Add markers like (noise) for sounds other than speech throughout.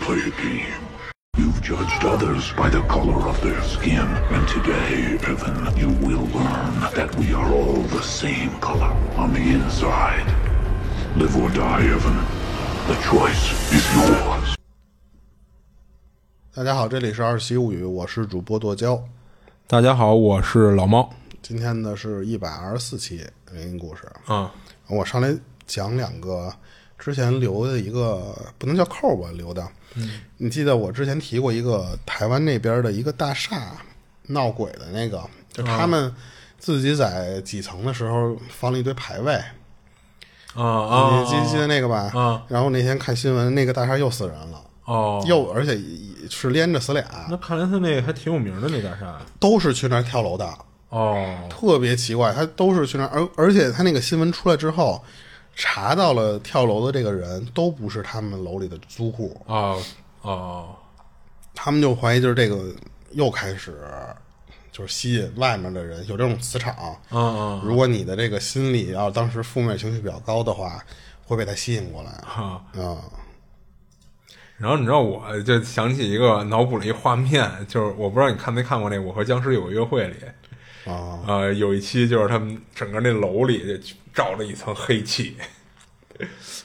play a game. You've judged others by the color of their skin, and today, Evan, you will learn that we are all the same color on the inside. Live or die, Evan. The choice is yours. 大家好，这里是二七物语，我是主播剁椒。大家好，我是老猫。今天呢是一百二十四期灵异故事，啊，我上来讲两个之前留的一个不能叫扣吧，留的。嗯，你记得我之前提过一个台湾那边的一个大厦闹鬼的那个，就他们自己在几层的时候放了一堆牌位，啊啊，你记记得那个吧？啊然后那天看新闻，那个大厦又死人了，哦，又而且是连着死俩，那看来他那个还挺有名的那大厦。都是去那儿跳楼的。哦，特别奇怪，他都是去那儿，而而且他那个新闻出来之后，查到了跳楼的这个人都不是他们楼里的租户，啊，哦，他们就怀疑就是这个又开始就是吸引外面的人，有这种磁场。嗯嗯，如果你的这个心理要当时负面情绪比较高的话，会被他吸引过来。哈。啊、然后你知道，我就想起一个脑补了一画面，就是我不知道你看没看过那《我和僵尸有个约会》里，啊，呃，有一期就是他们整个那楼里就罩着一层黑气。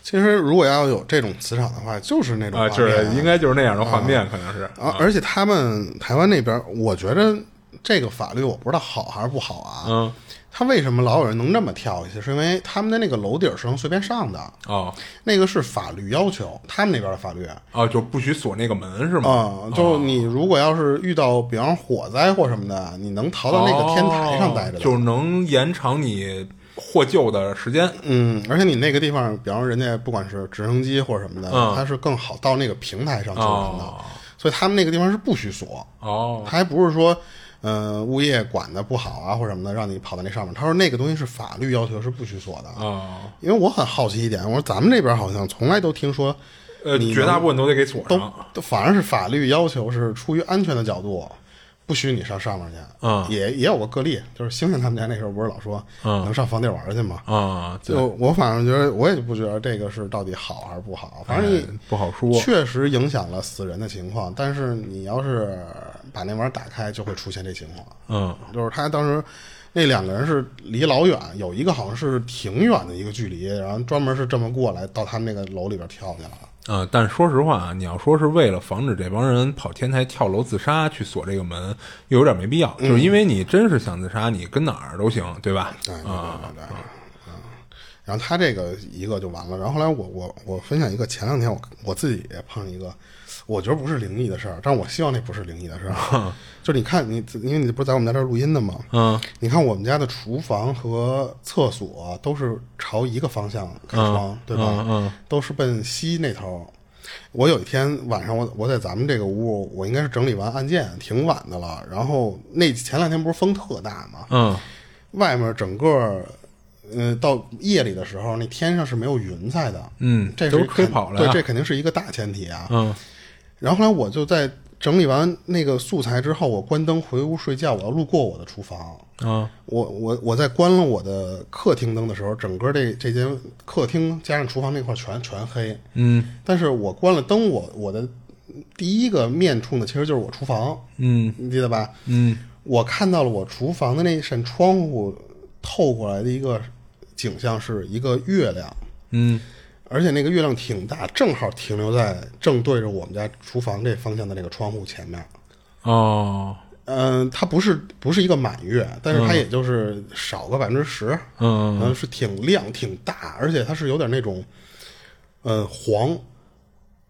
其实如果要有这种磁场的话，就是那种啊，画就是应该就是那样的画面，可能是。啊，而且他们台湾那边，我觉得这个法律我不知道好还是不好啊。嗯，他为什么老有人能这么跳下去？是因为他们的那个楼顶是能随便上的，哦那个是法律要求，他们那边的法律啊、哦，就不许锁那个门是吗？就你如果要是遇到比方火灾或什么的，你能逃到那个天台上待着就能延长你获救的时间。嗯，而且你那个地方，比方说人家不管是直升机或者什么的，嗯它是更好到那个平台上救人的，哦所以他们那个地方是不许锁。哦他还不是说，呃，物业管的不好啊，或者什么的，让你跑到那上面。他说那个东西是法律要求，是不许锁的。哦，因为我很好奇一点，我说咱们这边好像从来都听说，呃，你绝大部分都得给锁都上。都反而是法律要求是出于安全的角度，不许你上上面去。嗯也也有个个例，就是星星他们家那时候不是老说，嗯能上房顶玩去吗？啊，对就我反正觉得，我也不觉得这个是到底好还是不好，反正不好说。确实影响了死人的情况，但是你要是把那玩意儿打开，就会出现这情况。嗯就是他当时那两个人是离老远，有一个好像是挺远的一个距离，然后专门是这么过来到他们那个楼里边跳去了。嗯，但说实话啊，你要说是为了防止这帮人跑天台跳楼自杀去锁这个门，又有点没必要。就是因为你真是想自杀，你跟哪儿都行，对吧？嗯，对对啊对对，嗯。然后他这个一个就完了，然后后来我我我分享一个，前两天我我自己也碰上一个，我觉得不是灵异的事儿，但是我希望那不是灵异的事儿。(laughs) 就是你看你，因为你不是在我们家这儿录音的吗？嗯你看我们家的厨房和厕所都是朝一个方向开窗，对吧？嗯嗯都是奔西那头。我有一天晚上我，我在咱们这个屋，我应该是整理完案件，挺晚的了。然后那前两天不是风特大吗？嗯外面整个，呃，到夜里的时候，那天上是没有云彩的。嗯，这是都吹，跑了对。这肯定是一个大前提啊。嗯然后后来我就在整理完那个素材之后，我关灯回屋睡觉，我要路过我的厨房。啊。我我我在关了我的客厅灯的时候，整个这这间客厅加上厨房那块全全黑。嗯。但是我关了灯，我我的第一个面冲的其实就是我厨房，嗯。你记得吧？嗯。我看到了我厨房的那扇窗户透过来的一个景象是一个月亮，嗯而且那个月亮挺大，正好停留在正对着我们家厨房这方向的那个窗户前面。哦。嗯、它不是不是一个满月，但是它也就是少个百分之十，嗯。嗯，是挺亮挺大，而且它是有点那种，呃，黄，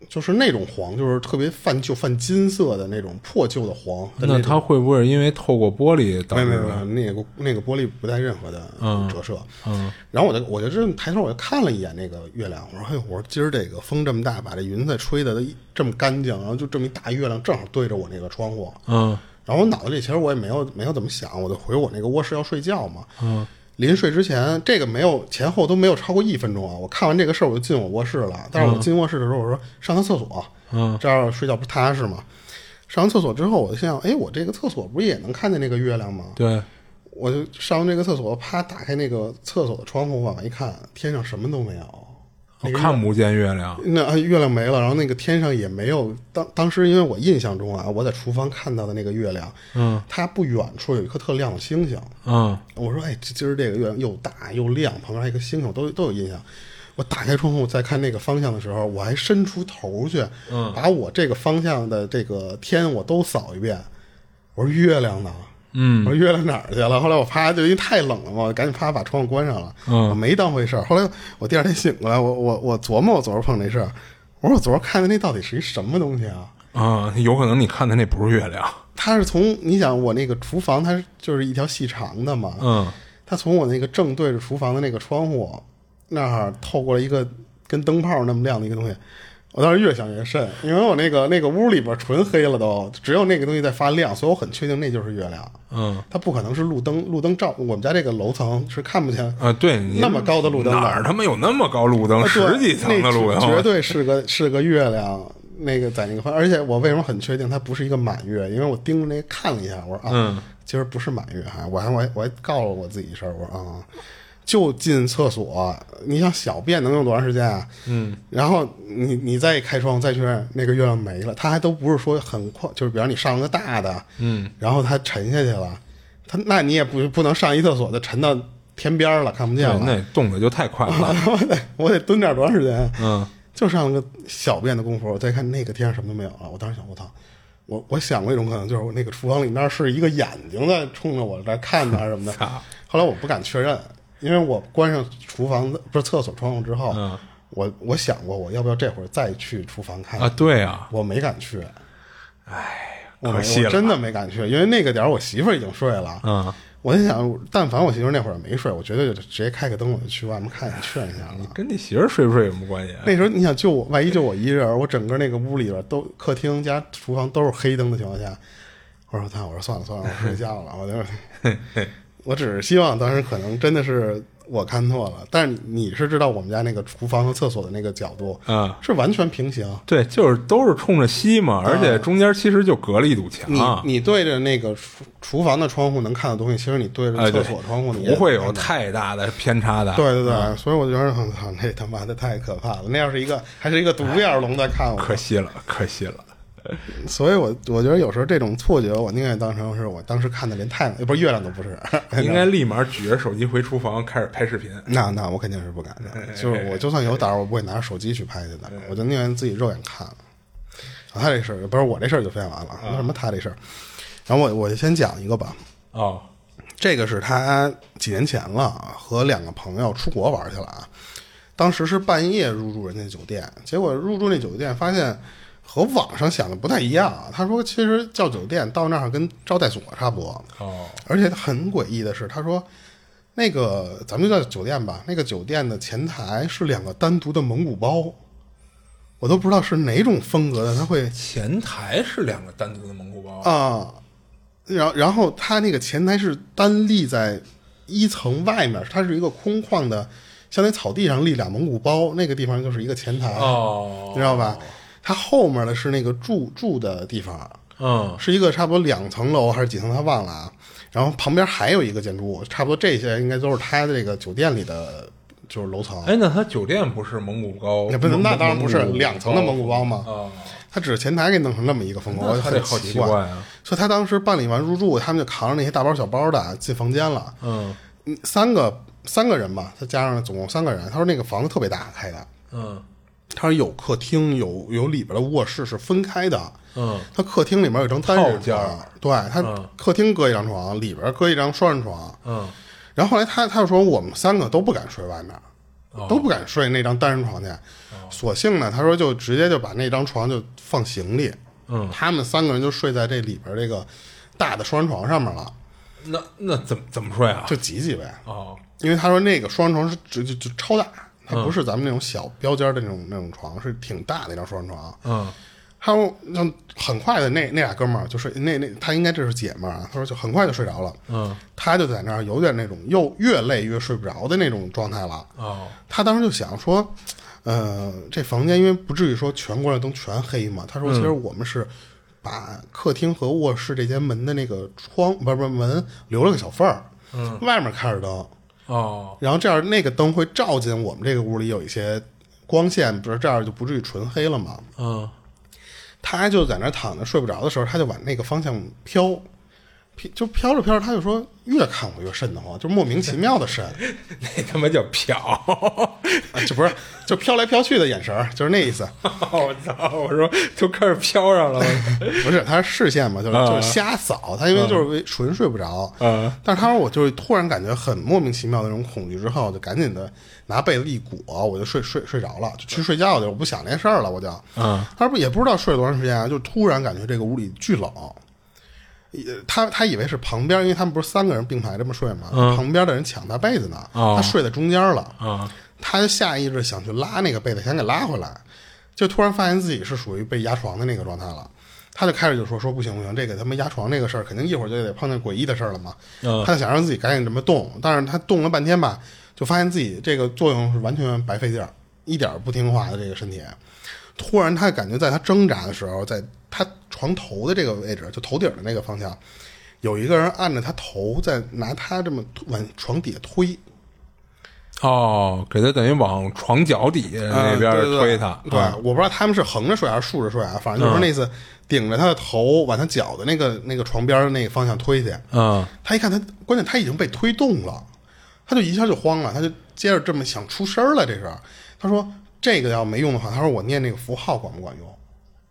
就是那种黄，就是特别泛旧、泛金色的那种破旧的黄的那它会不会因为透过玻璃导致没有没有没有，那个那个玻璃不带任何的折射。嗯然后我就我就这抬头我就看了一眼那个月亮，我说嘿，我说今儿这个风这么大，把这云彩吹的都这么干净，然后就这么一大月亮正好对着我那个窗户。嗯然后我脑子里其实我也没有没有怎么想，我就回我那个卧室要睡觉嘛。嗯，临睡之前，这个没有前后都没有超过一分钟啊。我看完这个事儿，我就进我卧室了。但是我进卧室的时候，我说上趟厕所，嗯，这样睡觉不踏实嘛。上完厕所之后，我就想，哎，我这个厕所不是也能看见那个月亮吗？对，我就上完这个厕所，啪打开那个厕所的窗户，往外一看，天上什么都没有。我看不见月亮。那啊月亮没了，然后那个天上也没有。当当时因为我印象中啊，我在厨房看到的那个月亮，嗯，它不远处有一颗特亮的星星。嗯我说，哎，今儿这个月亮又大又亮，旁边还有一个星星，都都有印象。我打开窗户再看那个方向的时候，我还伸出头去，嗯把我这个方向的这个天我都扫一遍。我说月亮呢？嗯我说月亮哪儿去了？后来我啪就因为太冷了嘛，我赶紧啪把窗户关上了。嗯我没当回事儿。后来我第二天醒过来，我我我琢磨我昨儿碰这事儿，我说我昨儿看的那到底是一什么东西啊？啊，有可能你看的那不是月亮。它是从你想我那个厨房，它是就是一条细长的嘛，嗯它从我那个正对着厨房的那个窗户那儿透过了一个跟灯泡那么亮的一个东西。我当时越想越瘆，因为我那个那个屋里边纯黑了都，只有那个东西在发亮，所以我很确定那就是月亮。嗯它不可能是路灯，路灯照我们家这个楼层是看不见啊，对你那么高的路灯哪儿他妈有那么高路灯？啊十几层的路灯，绝对是个是个月亮。那个在那个方，而且我为什么很确定它不是一个满月？因为我盯着那个看了一下，我说啊，嗯今儿不是满月啊，我还我还我还告诉我自己一声，我说啊，就进厕所，你想小便能用多长时间啊？嗯然后你你再开窗再确认那个月亮没了，它还都不是说很快，就是比方你上了个大的，嗯，然后它沉下去了，它那你也不不能上一厕所就沉到天边儿了，看不见，了，那动的就太快了。(laughs) 我得我得蹲点多长时间？嗯就上了个小便的功夫，我再看那个天上什么都没有了。我当时想，我操！我我想过一种可能，就是我那个厨房里面是一个眼睛在冲着我在看呢，什么的。(laughs) 后来我不敢确认，因为我关上厨房的不是厕所窗户之后，嗯我我想过我要不要这会儿再去厨房看啊，对啊，我没敢去，我没可惜了我真的没敢去，因为那个点儿我媳妇儿已经睡了。嗯，我就想，但凡我媳妇儿那会儿没睡，我绝对就直接开个灯，我就去外面看一眼确认一下了。跟你媳妇儿睡不睡有什么关系啊？那时候你想就我，万一就我一人，我整个那个屋里边都客厅加厨房都是黑灯的情况下，我说操，我说算了算了，我睡觉了，我就，(laughs) 我只是希望当时可能真的是我看错了，但是你是知道我们家那个厨房和厕所的那个角度，嗯是完全平行。对，就是都是冲着西嘛，而且中间其实就隔了一堵墙，你你对着那个厨厨房的窗户能看到东西，其实你对着厕所窗户你也不会有太大的偏差的。对对对，所以我觉得，我操，那他妈的太可怕了。那要是一个还是一个独眼龙在看我，可惜了，可惜了。(laughs) 所以我我觉得有时候这种错觉，我宁愿当成是我当时看的连太阳，不是月亮都不是。(laughs) 应该立马举着手机回厨房开始拍视频。那那我肯定是不敢的，就是我就算有胆儿，我不会拿着手机去拍去的，我就宁愿自己肉眼看。啊他这事儿不是我这事儿就分享完了，那什么他这事儿，然后我我就先讲一个吧。哦，这个是他几年前了，和两个朋友出国玩去了啊。当时是半夜入住人家酒店，结果入住那酒店发现和网上想的不太一样。他说，其实叫酒店到那儿跟招待所差不多，哦，而且很诡异的是，他说那个咱们就叫酒店吧，那个酒店的前台是两个单独的蒙古包，我都不知道是哪种风格的，他会前台是两个单独的蒙古包。啊，然后然后他那个前台是单立在一层外面，它是一个空旷的，相当于草地上立俩蒙古包，那个地方就是一个前台，哦你知道吧？它后面的是那个住住的地方，嗯，是一个差不多两层楼还是几层，他忘了啊。然后旁边还有一个建筑物，差不多这些应该都是他的这个酒店里的，就是楼层。哎，那他酒店不是蒙古包？那不是，那当然不是两层的蒙古包嘛。哦，他只是前台给弄成那么一个风格，我就很好奇奇怪啊所以他当时办理完入住，他们就扛着那些大包小包的进房间了。嗯嗯，三个三个人吧，他加上总共三个人。他说那个房子特别大开的，嗯他说有客厅，有有里边的卧室是分开的。嗯，他客厅里面有张单人间对他客厅搁一张床，里边搁一张双人床。嗯，然后后来他他就说我们三个都不敢睡外面，哦。都不敢睡那张单人床去。索性呢，他说就直接就把那张床就放行李，嗯，他们三个人就睡在这里边这个大的双人床上面了，那那怎么怎么睡啊？就挤挤呗。哦，因为他说那个双人床是直就就超大，它不是咱们那种小标间的那种那种床，是挺大的一张双人床。嗯他说，就很快的那那俩哥们儿就睡，那那他应该这是姐们儿啊。他说就很快就睡着了，嗯，他就在那儿有点那种又越累越睡不着的那种状态了。哦，他当时就想说，呃，这房间因为不至于说全关了灯全黑嘛。他说，其实我们是把客厅和卧室这间门的那个窗不是不是门留了个小缝儿，嗯，外面开着灯，哦，然后这样那个灯会照进我们这个屋里有一些光线不是这样就不至于纯黑了吗？嗯，他就在那儿躺着睡不着的时候，他就往那个方向，飘就飘着飘着，他就说越看我越瘆得慌，就莫名其妙的瘆，(laughs) 那他妈叫瞟！啊，就不是就飘来飘去的眼神儿，就是那意思。(laughs) 我操！我说就开始飘上了。(laughs) 不是，他是视线嘛，就是啊就是瞎扫，他因为就是为纯睡不着。嗯但是他说我就是突然感觉很莫名其妙的那种恐惧，之后就赶紧的拿被子一裹，我就睡睡睡着了，就去睡觉去了，我不想这事儿了，我就。嗯他说不也不知道睡了多长时间啊，就突然感觉这个屋里巨冷。呃他他以为是旁边，因为他们不是三个人并排这么睡嘛，旁边的人抢他被子呢，哦他睡在中间了。啊他就下意识想去拉那个被子，想给拉回来，就突然发现自己是属于被压床的那个状态了。他就开始就说说不行不行，这个他妈压床这个事儿，肯定一会儿就得碰见诡异的事儿了嘛。嗯他就想让自己赶紧这么动，但是他动了半天吧，就发现自己这个作用是完全白费劲儿，一点不听话的这个身体。突然，他感觉在他挣扎的时候，在他床头的这个位置，就头顶的那个方向，有一个人按着他头，在拿他这么往床底下推。哦，给他等于往床脚底下那边嗯对对对推他。对，啊我不知道他们是横着睡还是竖着睡啊，反正就是那次顶着他的头往他脚的那个那个床边的那个方向推去。嗯他一看他，关键他已经被推动了，他就一下就慌了，他就接着这么想出声了。这是他说这个要没用的话，他说我念那个符号管不管用？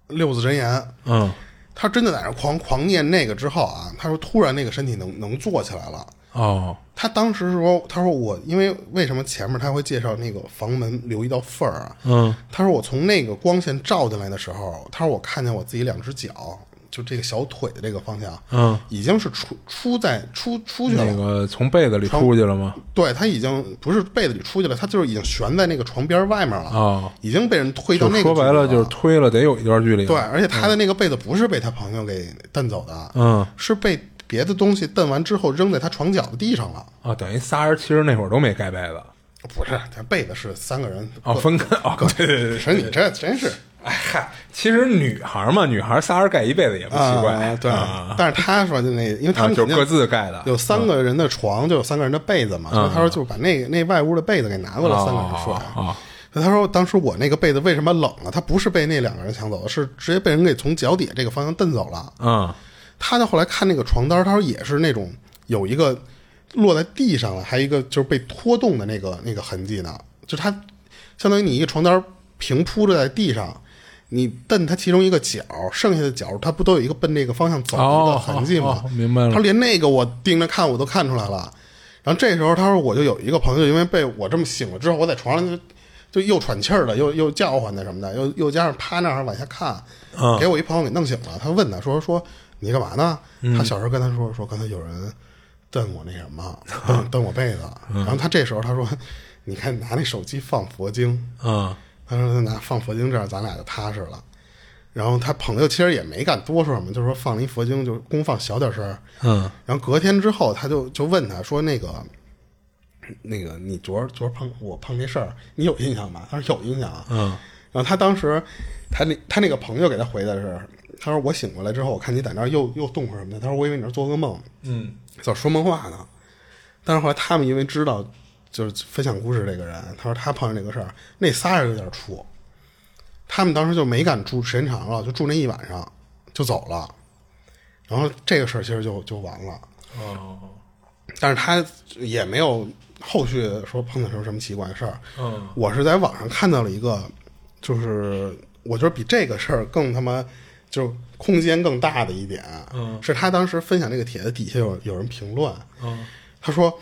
六字真言。嗯他真的在那狂狂念那个之后啊，他说突然那个身体能能坐起来了。哦他当时说，他说我因为为什么前面他会介绍那个房门留一道缝儿啊？嗯他说我从那个光线照进来的时候，他说我看见我自己两只脚，就这个小腿的这个方向，嗯，已经是出出在出出去了。那个从被子里出去了吗？对他已经不是被子里出去了，他就是已经悬在那个床边外面了，哦已经被人推到那个说白了就是推了得有一段距离。对，，而且他的那个被子不是被他朋友给蹬走的，嗯是被别的东西蹬完之后扔在他床脚的地上了。啊，等于仨人其实那会儿都没盖被子。不是，他被子是三个人哦，分开哦，对对对，可是你这真是哎嗨，其实女孩嘛，女孩仨人盖一被子也不奇怪，啊，对啊，但是他说就那，因为他啊，们就各自盖的，有三个人的床，就有三个人的被子嘛，所以他说就把那那外屋的被子给拿过来，三个人睡。他说当时我那个被子为什么冷了？他不是被那两个人抢走的，是直接被人给从脚底下这个方向蹬走了。嗯他就后来看那个床单，他说也是那种有一个落在地上了，还有一个就是被拖动的那个那个痕迹呢，就它相当于你一个床单平铺着在地上，你蹬它其中一个角，剩下的角它不都有一个奔那个方向走的痕迹吗？哦哦明白了他连那个我盯着看我都看出来了。然后这时候他说我就有一个朋友，因为被我这么醒了之后，我在床上就就又喘气儿了，又又叫唤的什么的，又 (laughs) 又加上趴那儿往下看，嗯给我一朋友给弄醒了。他问他说说你干嘛呢？嗯他小时候跟他说说刚才有人蹬我那什么，蹬蹬我被子。嗯然后他这时候他说你看拿那手机放佛经，嗯他说他拿放佛经这样咱俩就踏实了。然后他朋友其实也没敢多说什么，就是说放了一佛经就功放小点声。嗯然后隔天之后，他就就问他说：“那个，那个，你昨儿昨儿碰我碰这事儿，你有印象吗？”他说：“有印象啊。”嗯然后他当时，他那他那个朋友给他回的是，他说：“我醒过来之后，我看你在那儿又又动会儿什么的。”他说：“我以为你是做噩梦，嗯在说梦话呢。”但是后来他们因为知道就是分享故事这个人，他说他碰见这个事儿，那仨人有点怵，他们当时就没敢住时间长了，就住那一晚上就走了。然后这个事儿其实就就完了。哦但是他也没有后续说碰到什么什么奇怪的事儿。嗯我是在网上看到了一个，就是我觉得比这个事儿更他妈就是空间更大的一点，嗯。是他当时分享这个帖子底下有有人评论，嗯。他说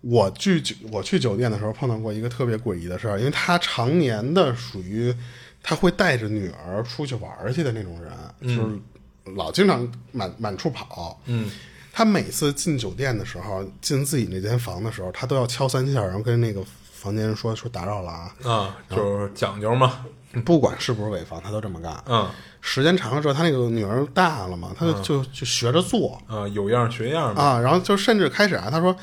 我去酒我去酒店的时候碰到过一个特别诡异的事儿，因为他常年的属于他会带着女儿出去玩儿去的那种人，就是老经常满满处跑。嗯。他每次进酒店的时候，进自己那间房的时候，他都要敲三下，然后跟那个房间人说说打扰了啊。啊，就是讲究嘛，不管是不是违法，他都这么干。嗯时间长了之后，他那个女儿大了嘛，他就就就学着做啊，有样学样，啊，然后就甚至开始啊，他说，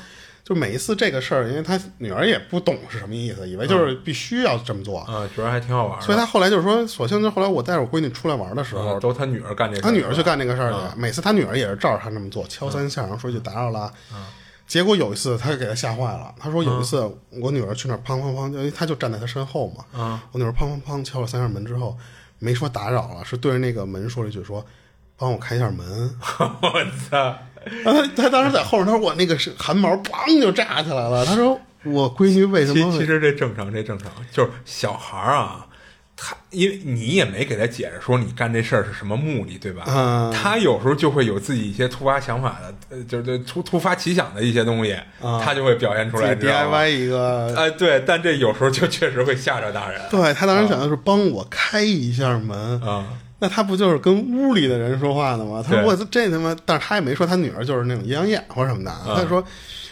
就每一次这个事儿，因为他女儿也不懂是什么意思，以为就是必须要这么做，啊，觉得还挺好玩的，所以他后来就是说，索性就后来我带着我闺女出来玩的时候，啊都他女儿干这事儿，他女儿去干这个事儿去，每次他女儿也是照着他这么做，敲三下，然后说句打扰了。结果有一次，他给他吓坏了。他说有一次，我女儿去那儿砰砰砰，因为他就站在他身后嘛。啊，我女儿砰砰砰敲了三下门之后，没说打扰了，是对着那个门说了一句说：“帮我开一下门。(laughs) 我操！”然后他他当时在后面，他说我那个是汗毛砰就炸起来了。他说我闺女为什么会？其其实这正常，这正常，就是小孩儿啊，他因为你也没给他解释说你干这事儿是什么目的，对吧？嗯他有时候就会有自己一些突发想法的，呃，就是突突发奇想的一些东西，他就会表现出来，自己你知道吗？DIY 一个哎，对，但这有时候就确实会吓着大人。对他当时想的是帮我开一下门。啊，那他不就是跟屋里的人说话呢吗？他说我这他妈，但是他也没说他女儿就是那种阴阳眼或者什么的，他就说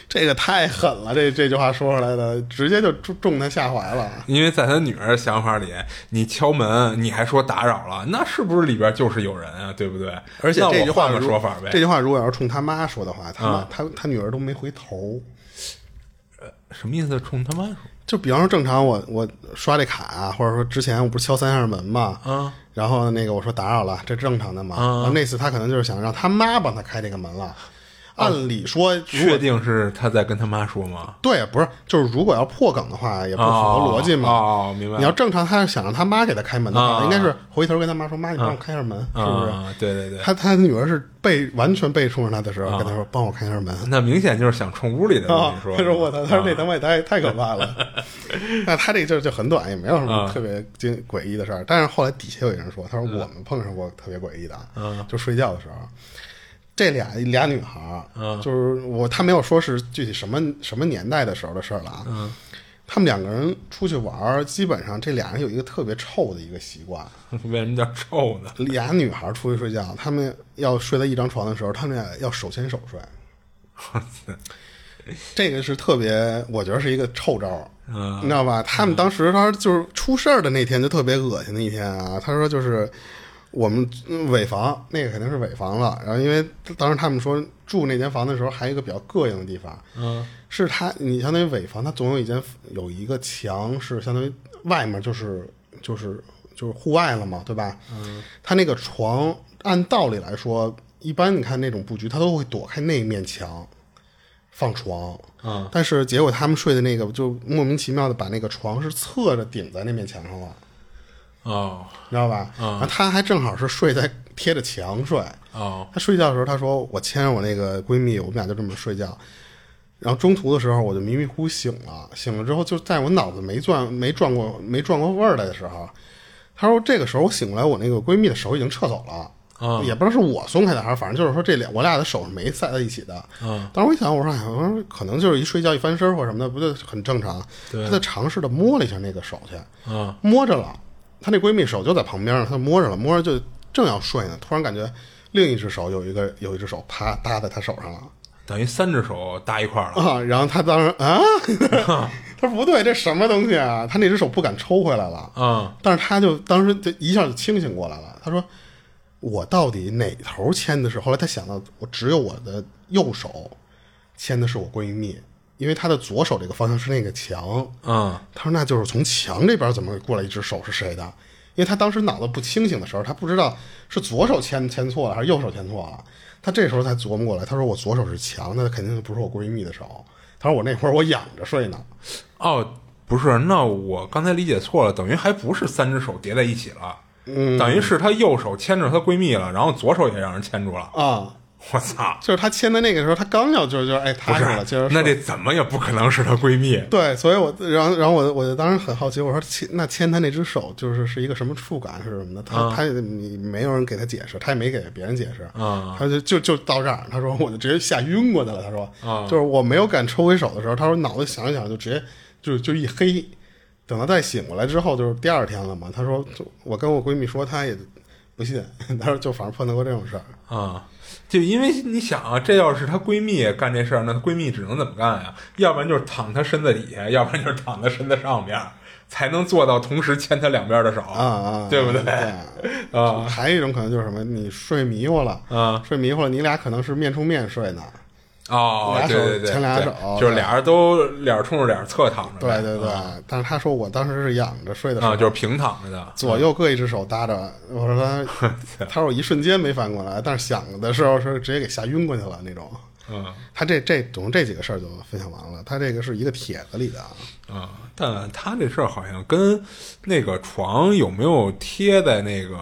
这个太狠了，这这句话说出来的，直接就中中他下怀了。因为在他女儿的想法里，你敲门，你还说打扰了，那是不是里边就是有人啊？对不对？而且这句话个说法呗。这句话如果要是冲他妈说的话，他妈、啊他他女儿都没回头。呃什么意思？冲他妈说就比方说正常我我刷这卡、啊或者说之前我不是敲三下门嘛，嗯然后那个我说打扰了，这正常的嘛。啊然后那次他可能就是想让他妈帮他开这个门了。按理说，确定是他在跟他妈说吗？对，不是，就是如果要破梗的话，也不符合逻辑嘛。哦，明白。你要正常，他是想让他妈给他开门的话，啊应该是回头跟他妈说：“妈，你帮我开下门，是不是？”啊，对对对，他他女儿是背完全背冲着他的时候，啊跟他说：“帮我开下门。那明显就是想冲屋里的东啊西，说。他说：“我操！”他说：“那他啊妈也太太可怕了。(laughs) ”那他这个就就很短，也没有什么啊特别惊诡异的事儿。但是后来底下有人说：“他说我们碰上过特别诡异的，嗯就睡觉的时候，这俩俩女孩儿，嗯就是我他没有说是具体什么什么年代的时候的事儿了啊。嗯他们两个人出去玩儿，基本上这俩人有一个特别臭的一个习惯。(laughs) 为什么叫臭呢？(laughs) 俩女孩出去睡觉，她们要睡在一张床的时候，她们俩要手牵手睡。这个是特别，我觉得是一个臭招你知道吧？他们当时他就是出事儿的那天就特别恶心的一天啊。他说就是我们嗯尾房，那个肯定是尾房了。然后因为当时他们说住那间房的时候，还有一个比较膈应的地方，嗯是它，你相当于尾房，它总有一间有一个墙是相当于外面就是就是就是户外了嘛，对吧？嗯，它那个床按道理来说，一般你看那种布局，它都会躲开那面墙放床。嗯但是结果他们睡的那个就莫名其妙的把那个床是侧着顶在那面墙上了，哦你知道吧？然后他还正好是睡在贴着墙睡，哦她睡觉的时候，她说我牵着我那个闺蜜，我们俩就这么睡觉。然后中途的时候，我就迷迷糊糊醒了，醒了之后，就在我脑子没转没转过没转过味儿来的时候，她说这个时候我醒过来，我那个闺蜜的手已经撤走了。啊也不知道是我松开的还是，反正就是说这俩我俩的手是没塞在一起的。嗯当时我一想，我说哎，我说可能就是一睡觉一翻身或者什么的，不就很正常？对她就尝试的摸了一下那个手去，嗯摸着了，她那闺蜜手就在旁边，她摸着了，摸着就正要睡呢，突然感觉另一只手有一个有一只手啪搭在她手上了等于三只手搭一块儿了。啊，然后她当时啊，(laughs) 她说不对，这什么东西啊？她那只手不敢抽回来了，嗯但是她就当时就一下就清醒过来了，她说我到底哪头牵的是？后来她想到我只有我的右手牵的是我闺蜜，因为他的左手这个方向是那个墙，嗯他说：“那就是从墙这边怎么过来一只手是谁的？因为他当时脑子不清醒的时候，他不知道是左手牵牵错了还是右手牵错了。他这时候才琢磨过来，他说我左手是墙，那肯定不是我闺蜜的手。他说我那会儿我仰着睡呢。哦，不是，那我刚才理解错了，等于还不是三只手叠在一起了，嗯，等于是他右手牵着她闺蜜了，然后左手也让人牵住了。啊，(laughs) 我操！就是她牵的那个时候，她刚要就是就是哎不是踏实了，接着，那这怎么也不可能是她闺蜜。对，所以我然后然后我我就当时很好奇，我说牵那牵她那只手就是是一个什么触感是什么的？她她你没有人给她解释，她也没给别人解释，啊。他就就就到这儿，她说我就直接吓晕过去了，她说，啊。就是我没有敢抽回手的时候，她说脑子想一想就直接就就一黑，等她再醒过来之后就是第二天了嘛，她说就我跟我闺蜜说，她也不信，(laughs) 她说就反正碰到过这种事儿，啊，就因为你想啊，这要是她闺蜜干这事儿，那她闺蜜只能怎么干呀？要不然就是躺她身子底下，要不然就是躺她身子上边，才能做到同时牵她两边的手，啊啊，对不对？对啊还有一种可能就是什么，你睡迷糊了，啊睡迷糊了，你俩可能是面冲面睡呢，哦，俩手对对对，牵俩手就是俩人都脸冲着脸侧躺着呗，对对对，但是他说我当时是仰着睡的时候，啊，就是平躺着的，左右各一只手搭着，我说 (laughs) 他，他说我一瞬间没反应过来，但是想的时候是直接给吓晕过去了那种。嗯他这这总共这几个事儿就分享完了。他这个是一个帖子里的啊，啊，但他这事儿好像跟那个床有没有贴在那个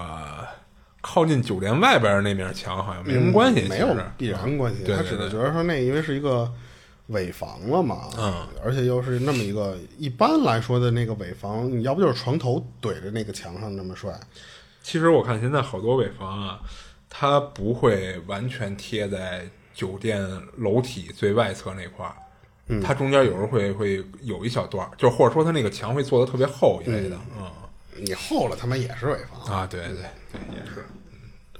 靠近酒店外边那面墙好像没什么关系，嗯没有必然关系。他只是觉得说那因为是一个尾房了嘛，嗯，而且又是那么一个一般来说的那个尾房，你要不就是床头怼着那个墙上那么帅，其实我看现在好多尾房啊，它不会完全贴在酒店楼体最外侧那块儿，嗯。它中间有时候会会有一小段，就或者说它那个墙会做的特别厚一类的，嗯你厚了他妈也是潍坊。啊，对对对，也是。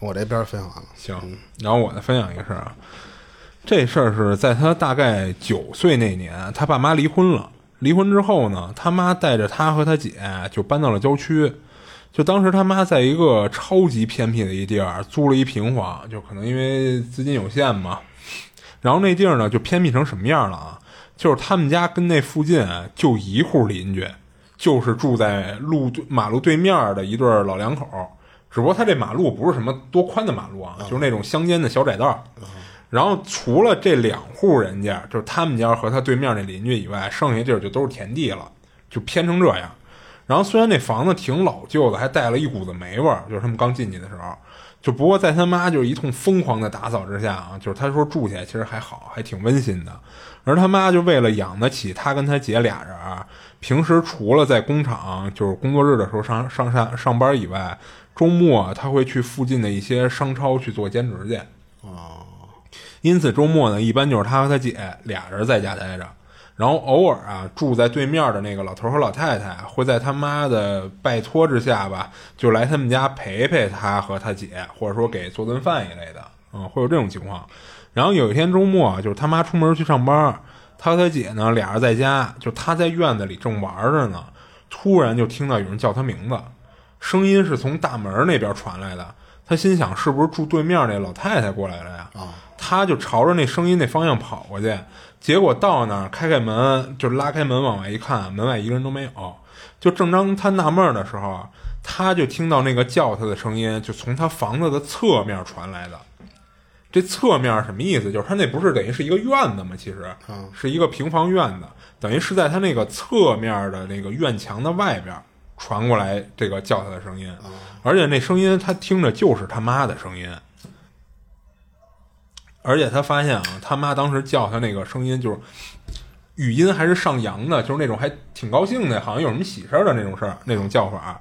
我这边分享完了，行，然后我再分享一个事儿啊，这事儿是在他大概九岁那年，他爸妈离婚了。离婚之后呢，他妈带着他和他姐就搬到了郊区。就当时他妈在一个超级偏僻的一地儿租了一平房，就可能因为资金有限嘛。然后那地儿呢就偏僻成什么样了啊？就是他们家跟那附近啊就一户邻居，就是住在路对马路对面的一对老两口。只不过他这马路不是什么多宽的马路啊，就是那种乡间的小窄道儿。然后除了这两户人家，就是他们家和他对面那邻居以外，剩下地儿就都是田地了，就偏成这样。然后虽然那房子挺老旧的，还带了一股子霉味儿，就是他们刚进去的时候。就不过在他妈就是一通疯狂的打扫之下啊，就是他说住起来其实还好，还挺温馨的。而他妈就为了养得起他跟他姐俩人儿，平时除了在工厂就是工作日的时候上上上上班以外，周末他会去附近的一些商超去做兼职去。因此周末呢，一般就是他和他姐俩人在家待着，然后偶尔啊住在对面的那个老头和老太太会在他妈的拜托之下吧，就来他们家陪陪他和他姐，或者说给做顿饭一类的，嗯，会有这种情况。然后有一天周末啊，就是他妈出门去上班，他和他姐呢俩人在家，就他在院子里正玩着呢，突然就听到有人叫他名字，声音是从大门那边传来的。他心想是不是住对面那老太太过来了呀？他就朝着那声音那方向跑过去，结果到那儿开开门，就拉开门往外一看，门外一个人都没有。就正当他纳闷的时候，他就听到那个叫他的声音，就从他房子的侧面传来的。这侧面什么意思？就是他那不是等于是一个院子吗？其实是一个平房院子，等于是在他那个侧面的那个院墙的外边传过来这个叫他的声音，而且那声音他听着就是他妈的声音。而且他发现啊，他妈当时叫他那个声音就是语音还是上扬的，就是那种还挺高兴的，好像有什么喜事儿的那种事儿，那种叫法。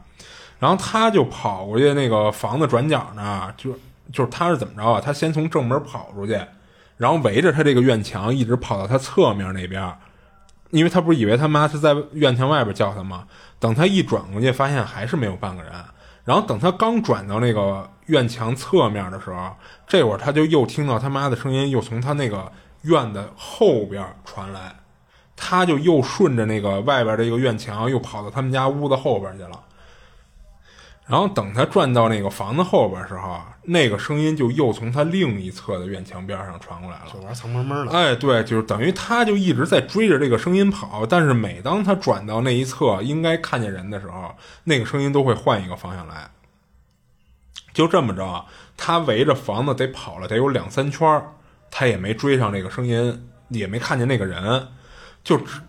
然后他就跑过去那个房子转角那儿，就就是他是怎么着啊？他先从正门跑出去，然后围着他这个院墙一直跑到他侧面那边，因为他不是以为他妈是在院墙外边叫他吗？等他一转过去，发现还是没有半个人。然后等他刚转到那个院墙侧面的时候，这会儿他就又听到他妈的声音，又从他那个院的后边传来，他就又顺着那个外边这个院墙，又跑到他们家屋子后边去了。然后等他转到那个房子后边的时候，那个声音就又从他另一侧的院墙边上传过来了。就玩藏猫猫的。哎，对，就是等于他就一直在追着这个声音跑，但是每当他转到那一侧应该看见人的时候，那个声音都会换一个方向来。就这么着，他围着房子得跑了得有两三圈儿他也没追上那个声音，也没看见那个人，就只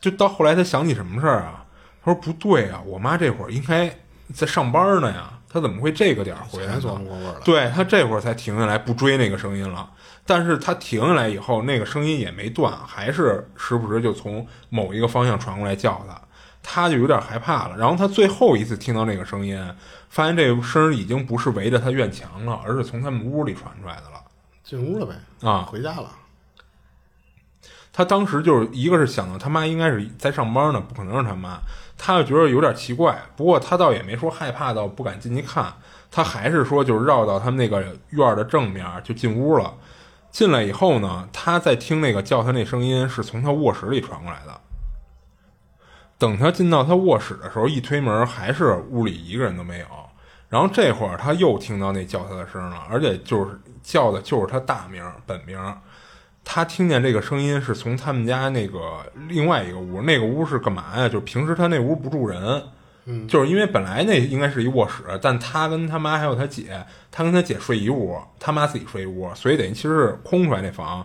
就到后来他想起什么事儿啊？他说不对啊，我妈这会儿应该在上班呢呀，他怎么会这个点儿回来才呢？琢磨过味儿了。对他这会儿才停下来，不追那个声音了。但是他停下来以后，那个声音也没断，还是时不时就从某一个方向传过来叫他，他就有点害怕了。然后他最后一次听到那个声音，发现这个声儿已经不是围着他院墙了，而是从他们屋里传出来的了。进屋了呗，啊回家了。他当时就是一个是想到他妈应该是在上班呢，不可能是他妈，他就觉得有点奇怪。不过他倒也没说害怕到不敢进去看，他还是说就是绕到他们那个院的正面就进屋了。进来以后呢，他在听那个叫他那声音是从他卧室里传过来的。等他进到他卧室的时候，一推门还是屋里一个人都没有。然后这会儿他又听到那叫他的声了，而且就是叫的就是他大名本名。他听见这个声音是从他们家那个另外一个屋，那个屋是干嘛呀？就是平时他那屋不住人，就是因为本来那应该是一卧室，但他跟他妈还有他姐，他跟他姐睡一屋，他妈自己睡一屋，所以等于其实是空出来那房，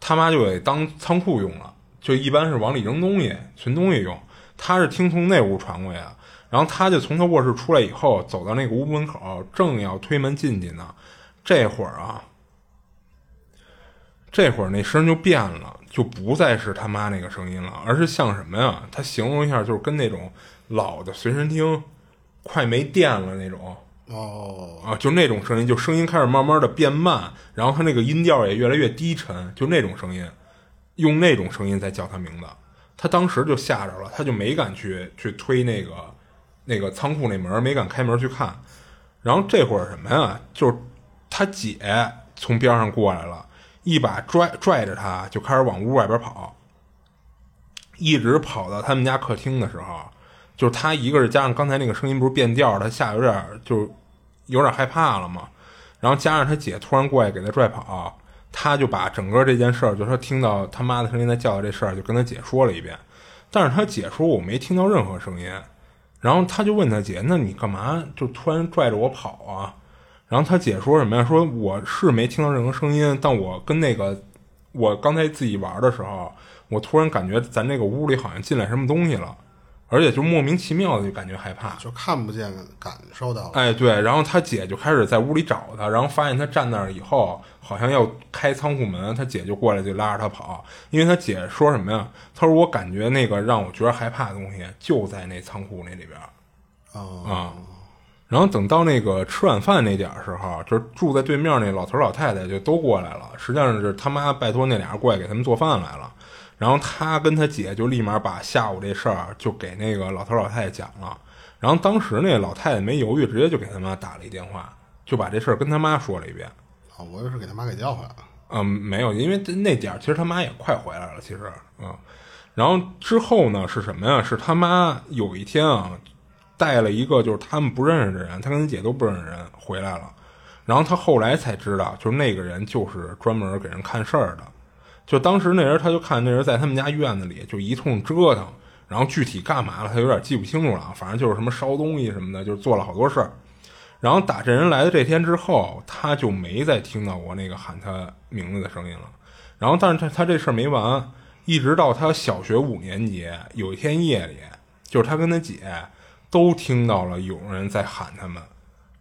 他妈就得当仓库用了，就一般是往里扔东西、存东西用。他是听从那屋传过去的，然后他就从他卧室出来以后，走到那个屋门口，正要推门进去呢，这会儿啊，这会儿那声就变了，就不再是他妈那个声音了，而是像什么呀？他形容一下，就是跟那种老的随身听快没电了那种哦，啊，就那种声音，就声音开始慢慢的变慢，然后他那个音调也越来越低沉，就那种声音，用那种声音在叫他名字，他当时就吓着了，他就没敢去去推那个那个仓库那门，没敢开门去看。然后这会儿什么呀？就是他姐从边上过来了，一把拽拽着他，就开始往屋外边跑，一直跑到他们家客厅的时候，就是他一个是加上刚才那个声音不是变调，他吓有点就有点害怕了嘛。然后加上他姐突然过来给他拽跑，他就把整个这件事儿，就是他听到他妈的声音在叫的这事儿，就跟他姐说了一遍。但是他姐说我没听到任何声音。然后他就问他姐：“那你干嘛就突然拽着我跑啊？”然后他姐说什么呀？说我是没听到任何声音，但我跟那个我刚才自己玩的时候，我突然感觉咱这个屋里好像进来什么东西了，而且就莫名其妙的就感觉害怕。就看不见，感受到了。哎，对，然后他姐就开始在屋里找他，然后发现他站那儿以后，好像要开仓库门，他姐就过来就拉着他跑，因为他姐说什么呀？他说我感觉那个让我觉得害怕的东西就在那仓库那里边哦啊。然后等到那个吃晚饭那点儿时候，就是住在对面那老头老太太就都过来了，实际上是他妈拜托那俩人过来给他们做饭来了。然后他跟他姐就立马把下午这事儿就给那个老头老太太讲了。然后当时那老太太没犹豫，直接就给他妈打了一电话，就把这事儿跟他妈说了一遍。啊，我以为是给他妈给叫回来了。嗯，没有，因为那点儿其实他妈也快回来了，其实嗯。然后之后呢是什么呀？是他妈有一天啊，带了一个就是他们不认识的人，他跟他姐都不认识人回来了。然后他后来才知道，就是那个人就是专门给人看事儿的。就当时那人他就看那人在他们家院子里就一通折腾，然后具体干嘛了他有点记不清楚了，反正就是什么烧东西什么的，就是做了好多事儿。然后打这人来的这天之后，他就没再听到过那个喊他名字的声音了。然后，但是他他这事儿没完，一直到他小学五年级，有一天夜里，就是他跟他姐都听到了有人在喊他们，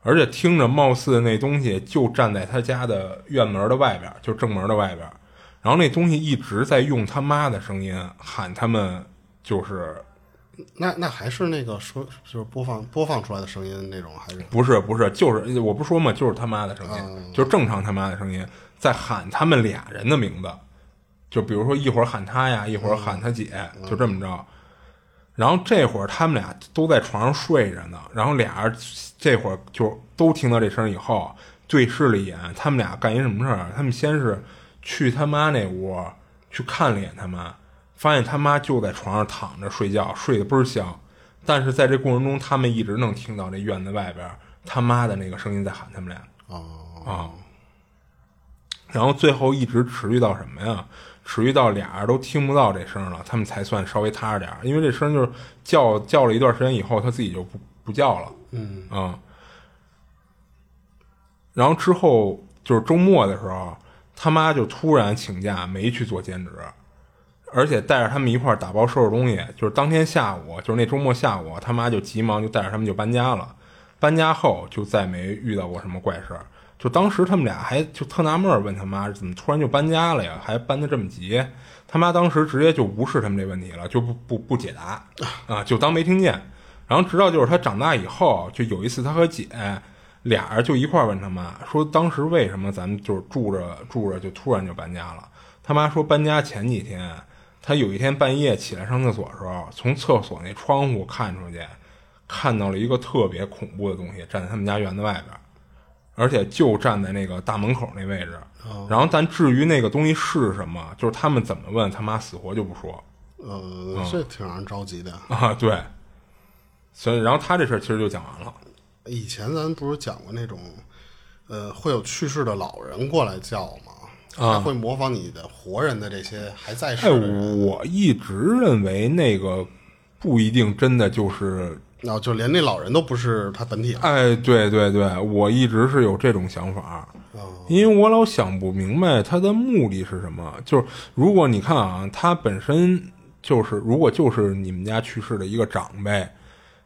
而且听着貌似那东西就站在他家的院门的外边，就正门的外边。然后那东西一直在用他妈的声音喊他们，就是那那还是那个说就是播放播放出来的声音那种，还是不是不是，就是我不说嘛，就是他妈的声音，就是正常他妈的声音，在喊他们俩人的名字，就比如说一会儿喊他呀，一会儿喊他姐，就这么着。然后这会儿他们俩都在床上睡着呢，然后俩人这会儿就都听到这声以后，对视了一眼，他们俩干一什么事儿？他们先是去他妈那屋去看了一眼他妈，发现他妈就在床上躺着睡觉，睡得倍儿香。但是在这过程中，他们一直能听到这院子外边他妈的那个声音在喊他们俩哦啊。然后最后一直持续到什么呀？持续到俩人都听不到这声了，他们才算稍微踏实点儿。因为这声就是叫叫了一段时间以后，他自己就不不叫了。嗯啊。然后之后就是周末的时候，他妈就突然请假没去做兼职，而且带着他们一块儿打包收拾东西。就是当天下午，就是那周末下午，他妈就急忙就带着他们就搬家了。搬家后就再没遇到过什么怪事儿。就当时他们俩还就特纳闷儿，问他妈怎么突然就搬家了呀？还搬的这么急？他妈当时直接就无视他们这问题了，就不不不解答啊，就当没听见。然后直到就是他长大以后，就有一次他和姐俩人就一块儿问他妈说，当时为什么咱们就是住着住着就突然就搬家了？他妈说搬家前几天，他有一天半夜起来上厕所的时候，从厕所那窗户看出去，看到了一个特别恐怖的东西站在他们家院子外边。而且就站在那个大门口那位置，然后但至于那个东西是什么，就是他们怎么问他妈死活就不说。呃，这挺让人着急的。啊，对，所以然后他这事儿其实就讲完了，以前咱不是讲过那种，呃，会有去世的老人过来叫吗？啊。会模仿你的活人的这些还在世哎，我一直认为那个不一定真的就是然后就连那老人都不是他本体了。哎，对对对，我一直是有这种想法，因为我老想不明白他的目的是什么。就是如果你看啊，他本身就是如果就是你们家去世的一个长辈，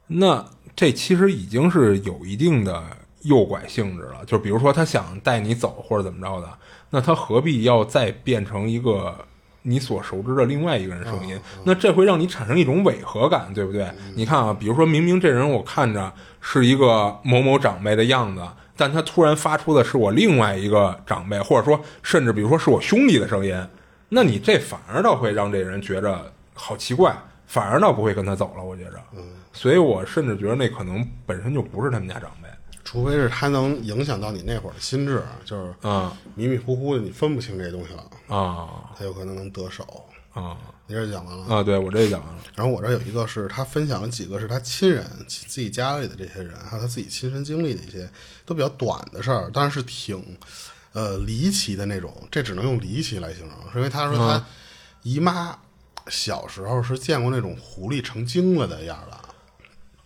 那这其实已经是有一定的诱拐性质了。就比如说他想带你走或者怎么着的，那他何必要再变成一个？你所熟知的另外一个人声音，那这会让你产生一种违和感，对不对？你看啊，比如说明明这人我看着是一个某某长辈的样子，但他突然发出的是我另外一个长辈，或者说甚至比如说是我兄弟的声音，那你这反而倒会让这人觉着好奇怪，反而倒不会跟他走了。我觉着，所以我甚至觉得那可能本身就不是他们家长辈。除非是他能影响到你那会儿的心智，就是啊迷迷糊糊的，你分不清这东西了，啊他有可能能得手。啊你这讲完了，啊！对我这讲完了，然后我这有一个是他分享了几个是他亲人、自己家里的这些人，还有他自己亲身经历的一些都比较短的事儿，但是挺呃离奇的那种，这只能用离奇来形容，是因为他说他姨妈小时候是见过那种狐狸成精了的样儿的。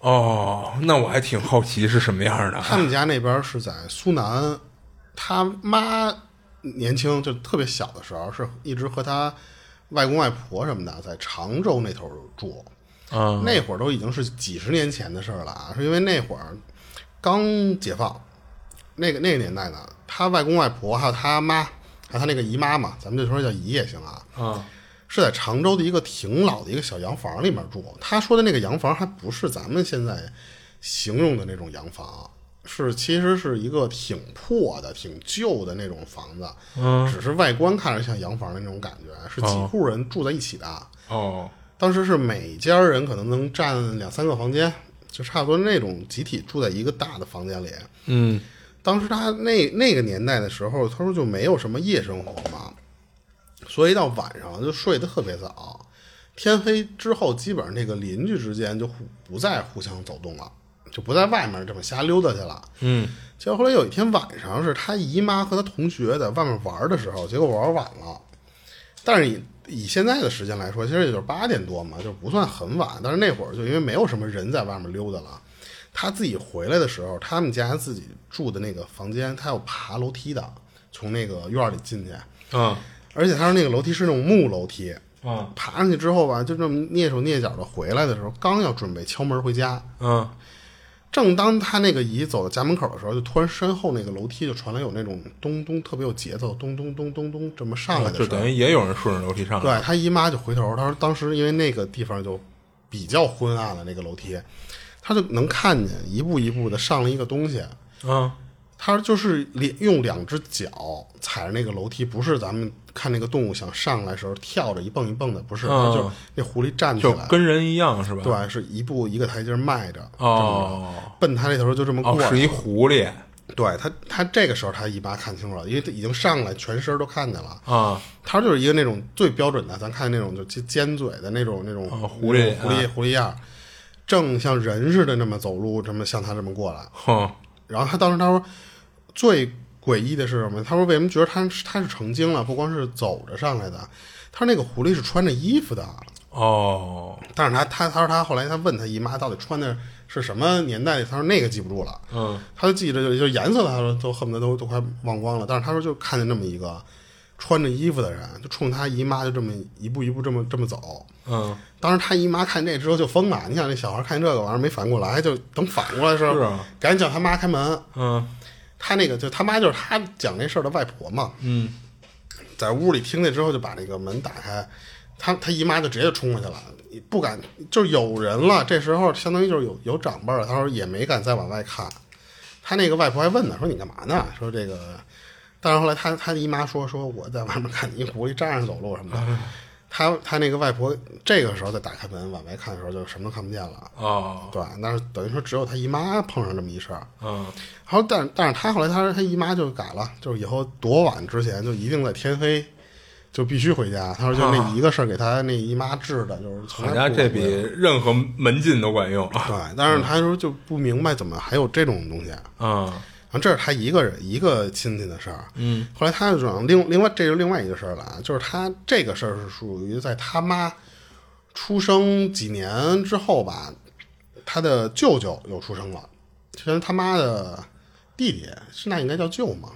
哦，那我还挺好奇是什么样的。他们家那边是在苏南，他妈年轻就特别小的时候，是一直和他外公外婆什么的在常州那头住。啊那会儿都已经是几十年前的事儿了啊，是因为那会儿刚解放，那个那个年代呢，他外公外婆还有他妈，还有他那个姨妈嘛，咱们就说叫姨也行啊，啊是在常州的一个挺老的一个小洋房里面住。他说的那个洋房还不是咱们现在形容的那种洋房，是其实是一个挺破的、挺旧的那种房子，嗯只是外观看着像洋房的那种感觉，是几户人住在一起的。哦当时是每家人可能能占两三个房间，就差不多那种集体住在一个大的房间里。嗯当时他那那个年代的时候，他说就没有什么夜生活嘛，所以一到晚上就睡得特别早，天黑之后基本上那个邻居之间就互不再互相走动了，就不在外面这么瞎溜达去了。嗯结果后来有一天晚上，是他姨妈和他同学在外面玩的时候，结果玩晚了。但是以以现在的时间来说，其实也就是八点多嘛，就不算很晚。但是那会儿就因为没有什么人在外面溜达了，他自己回来的时候，他们家自己住的那个房间，他要爬楼梯的，从那个院里进去。啊而且他说那个楼梯是那种木楼梯，啊爬上去之后吧，就这么蹑手蹑脚的回来的时候，刚要准备敲门回家，嗯正当他那个姨走到家门口的时候，就突然身后那个楼梯就传来有那种咚咚特别有节奏，咚咚咚咚咚这么上来的就声儿。等于也有人顺着楼梯上来。对他姨妈就回头，他说当时因为那个地方就比较昏暗了，那个楼梯，他就能看见一步一步的上了一个东西。嗯他说就是连用两只脚踩着那个楼梯，不是咱们看那个动物想上来时候跳着一蹦一蹦的，不是，嗯就那狐狸站起来，就跟人一样是吧？对，是一步一个台阶迈着，哦奔他那头就这么过是一狐狸对他，他这个时候他姨妈看清楚了，因为他已经上来，全身都看见了。啊他就是一个那种最标准的，咱看那种就尖尖嘴的那种那种哦狐狸狐狸狐狸样儿，正像人似的那么走路，这么向他这么过来。哼然后他当时他说最诡异的是什么？他说为什么觉得他他是成精了？不光是走着上来的，他说那个狐狸是穿着衣服的。哦但是他他他说他后来他问他姨妈到底穿的是什么年代，他说那个记不住了。嗯他就记着就就颜色，他说都恨不得都都快忘光了。但是他说就看见那么一个穿着衣服的人，就冲他姨妈就这么一步一步这么这么走。嗯当时他姨妈看这之后就疯了，你想那小孩看这个玩意儿没反应过来，就等反过来的时候，是啊赶紧叫他妈开门。嗯他那个就他妈就是他讲这事儿的外婆嘛，嗯在屋里听见之后就把那个门打开，他他姨妈就直接就冲过去了，不敢就是有人了，这时候相当于就是有有长辈了，他说也没敢再往外看。他那个外婆还问呢，说你干嘛呢？说这个，但是后来他他姨妈说说我在外面看你一狐狸站着走路什么的。(laughs) 他他那个外婆这个时候再打开门往外看的时候，就什么都看不见了。哦对，那是等于说只有他姨妈碰上这么一事儿。嗯然后，但但是他后来他说他姨妈就改了，就是以后多晚之前就一定在天黑就必须回家。他说就那一个事儿给他那姨妈治的，就是从来不家这比任何门禁都管用。对，但是他说就不明白怎么还有这种东西。嗯然后这是他一个人一个亲戚的事儿。嗯，后来他就转另另外这就是另外一个事儿了啊，就是他这个事儿是属于在他妈出生几年之后吧，他的舅舅又出生了，其实他妈的弟弟是那应该叫舅吗？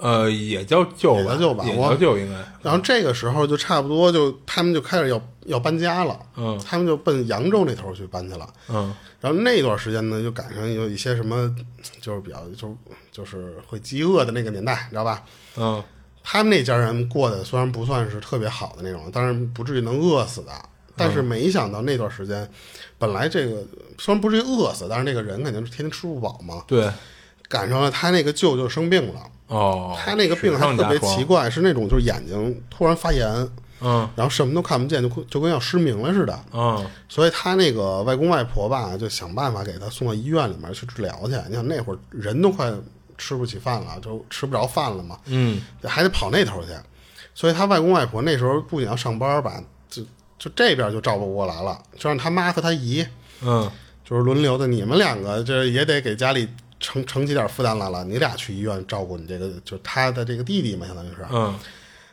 呃，也叫舅吧，也叫舅吧也我叫舅应该。然后这个时候就差不多就他们就开始要要搬家了，嗯他们就奔扬州那头去搬去了。嗯然后那段时间呢，就赶上有一些什么，就是比较就就是会饥饿的那个年代，你知道吧？嗯他们那家人过得虽然不算是特别好的那种，但是不至于能饿死的，但是没想到那段时间，本来这个虽然不至于饿死，但是那个人肯定是天天吃不饱嘛，对，赶上了他那个舅舅生病了，哦，他那个病还特别奇怪。怪，是那种就是眼睛突然发炎，嗯然后什么都看不见，就就跟要失明了似的。嗯所以他那个外公外婆吧，就想办法给他送到医院里面去治疗去。你想那会儿人都快吃不起饭了，就吃不着饭了嘛，嗯还得跑那头去。所以他外公外婆那时候不仅要上班吧，就就这边就照顾不过来了，就让他妈和他姨嗯就是轮流的，你们两个这也得给家里承承起点负担来了，你俩去医院照顾你这个就是他的这个弟弟嘛，相当于是。嗯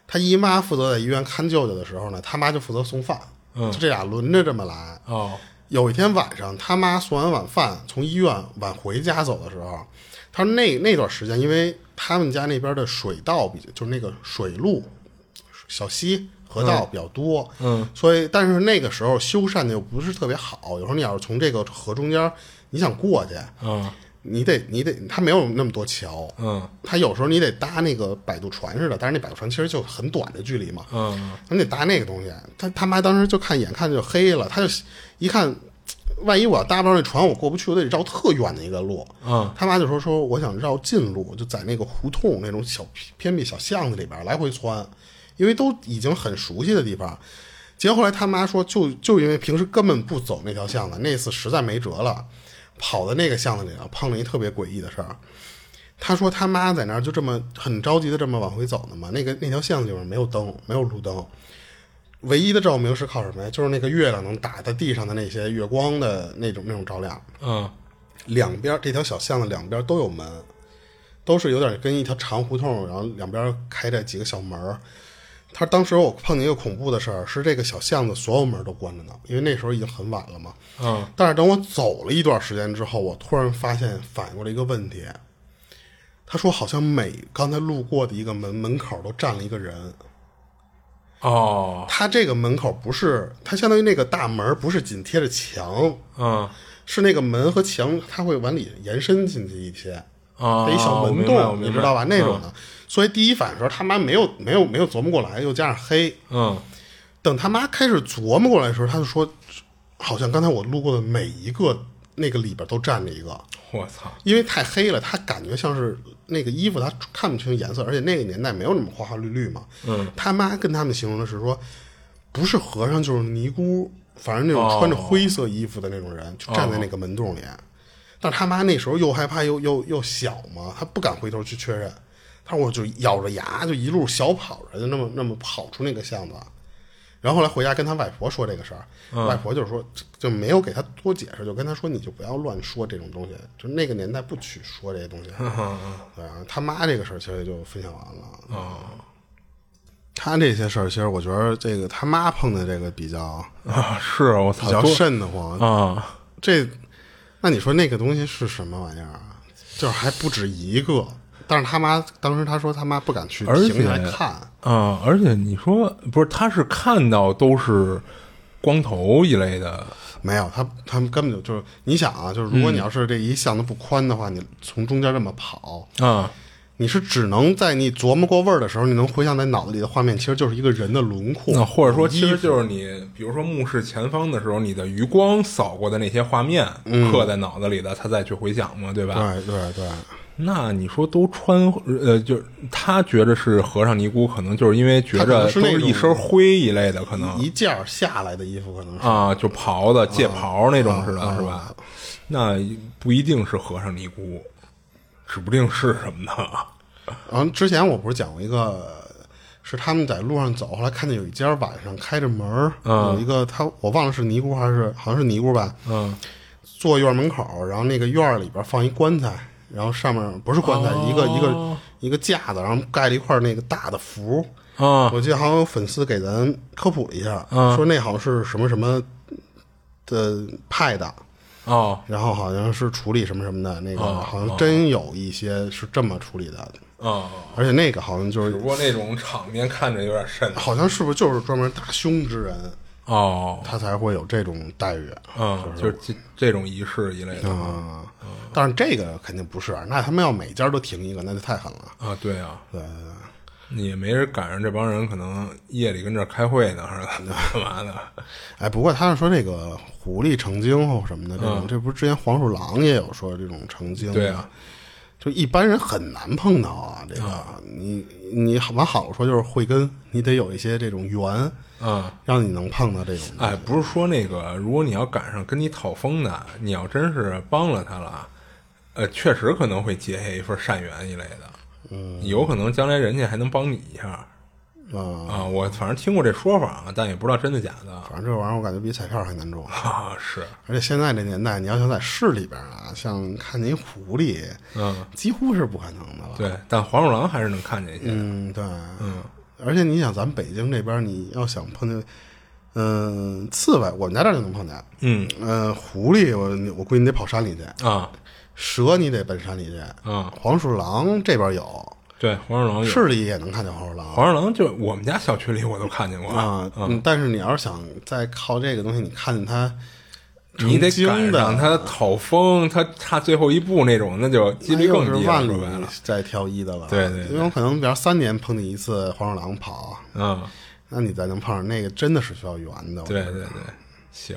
他姨妈负责在医院看舅舅的时候呢，他妈就负责送饭，嗯就这俩轮着这么来。哦有一天晚上，他妈送完晚饭从医院往回家走的时候，他说那那段时间，因为他们家那边的水道比就是那个水路、小溪、河道比较多，嗯，所以但是那个时候修缮的又不是特别好，有时候你要是从这个河中间你想过去，嗯你得你得他没有那么多桥，嗯他有时候你得搭那个摆渡船似的，但是那摆渡船其实就很短的距离嘛，嗯你得搭那个东西。他他妈当时就看眼看就黑了，他就一看，万一我要搭不上那船，我过不去，我得绕特远的一个路。嗯他妈就说说我想绕近路，就在那个胡同那种小偏僻小巷子里边来回窜，因为都已经很熟悉的地方。结果后来他妈说就，就因为平时根本不走那条巷子，那次实在没辙了，跑到那个巷子里啊，碰了一特别诡异的事儿。他说他妈在那儿就这么很着急的这么往回走呢嘛，那个那条巷子里面没有灯，没有路灯，唯一的照明是靠什么呀？就是那个月亮能打在地上的那些月光的那种那种照亮。嗯两边这条小巷子两边都有门，都是有点跟一条长胡同，然后两边开着几个小门儿。他当时我碰见一个恐怖的事儿，是这个小巷子所有门都关着呢，因为那时候已经很晚了嘛。嗯但是等我走了一段时间之后，我突然发现反应过来一个问题。他说，好像每刚才路过的一个门门口都站了一个人。哦他这个门口不是，他相当于那个大门不是紧贴着墙，嗯是那个门和墙，它会往里延伸进去一些。啊，一小门洞，你知道吧？那种的。所以第一反应时候，他妈没有没有没有琢磨过来，又加上黑。嗯等他妈开始琢磨过来的时候，他就说，好像刚才我路过的每一个那个里边都站着一个，我操因为太黑了，他感觉像是那个衣服他看不清颜色，而且那个年代没有那么花花绿绿嘛。嗯，他妈跟他们形容的是说，不是和尚就是尼姑，反正那种穿着灰色衣服的那种人，就站在那个门洞里。但是他妈那时候又害怕又又又小嘛，他不敢回头去确认。他说我就咬着牙就一路小跑着，就那么那么跑出那个巷子。然后后来回家跟他外婆说这个事儿，外婆就是说就没有给他多解释，就跟他说你就不要乱说这种东西，就那个年代不许说这些东西。对啊，他妈这个事儿其实也就分享完了。哦，他这些事儿其实我觉得这个他妈碰的这个比较啊！是我操比较瘆得慌。啊！这，那你说那个东西是什么玩意儿啊？就是还不止一个，但是他妈当时他说他妈不敢去而且停下来看，啊，而且你说不是，他是看到都是光头一类的，没有他他们根本就就是你想啊，就是如果你要是这一巷子不宽的话，你从中间这么跑，啊。你是只能在你琢磨过味儿的时候，你能回想在脑子里的画面，其实就是一个人的轮廓，那或者说，其实就是你，比如说目视前方的时候，你的余光扫过的那些画面，刻在脑子里的，他再去回想嘛，对吧？对对对，那你说都穿呃，就是他觉着是和尚尼姑，可能就是因为觉着是一身灰一类的，可能一件儿下来的衣服可能是。啊，就袍子、戒袍那种似的，是吧？那不一定是和尚尼姑，指不定是什么呢？(laughs) 然后之前我不是讲过一个，是他们在路上走，后来看见有一家晚上开着门儿，有一个他我忘了是尼姑还是好像是尼姑吧，嗯，坐院门口，然后那个院儿里边放一棺材，然后上面不是棺材，一个一个一个架子，然后盖了一块那个大的符。啊。我记得好像有粉丝给咱科普了一下，说那好像是什么什么的派的，哦。然后好像是处理什么什么的，那个哦好像真有一些是这么处理的，哦，而且那个好像就是只不过那种场面看着有点瘆好像是不是就是专门打凶之人，哦，他才会有这种待遇嗯，就是这这种仪式一类的啊？但是这个肯定不是，那他们要每家都停一个，那就太狠了。啊，对啊，对，你也没人赶上这帮人，可能夜里跟这儿开会呢，还是 (laughs) 干嘛的？(laughs) 哎，不过他是说这个狐狸成精后什么的这种，这不是之前黄鼠狼也有说这种成精？嗯对啊，就一般人很难碰到啊。这个、你你往好了说就是慧根，你得有一些这种缘，嗯，让你能碰到这种。哎，不是说那个，如果你要赶上跟你讨风的，你要真是帮了他了，呃，确实可能会结下一份善缘一类的。嗯，有可能将来人家还能帮你一下啊、啊。我反正听过这说法啊，但也不知道真的假的反正这玩意儿我感觉比彩票还难中。啊。是，而且现在这年代，你要想在市里边啊，像看见一狐狸，嗯，几乎是不可能的了。对，但黄鼠狼还是能看见一些。嗯，对，嗯，而且你想，咱们北京这边，你要想碰见，嗯、刺猬，我们家这儿就能碰见。嗯。呃，狐狸，我我估计你得跑山里去；啊，蛇，你得奔山里去；啊，黄鼠狼这边有，对，黄鼠狼。市里也能看见黄鼠狼。黄鼠狼就我们家小区里我都看见过。啊。嗯，但是你要是想再靠这个东西，你看见它你得赶上他讨风，他差最后一步那种，那就几率更低万里再挑一的了。对对对因为有可能比方三年碰见一次黄鼠狼跑，嗯，那你再能碰上那个，真的是需要缘的。对对对，行。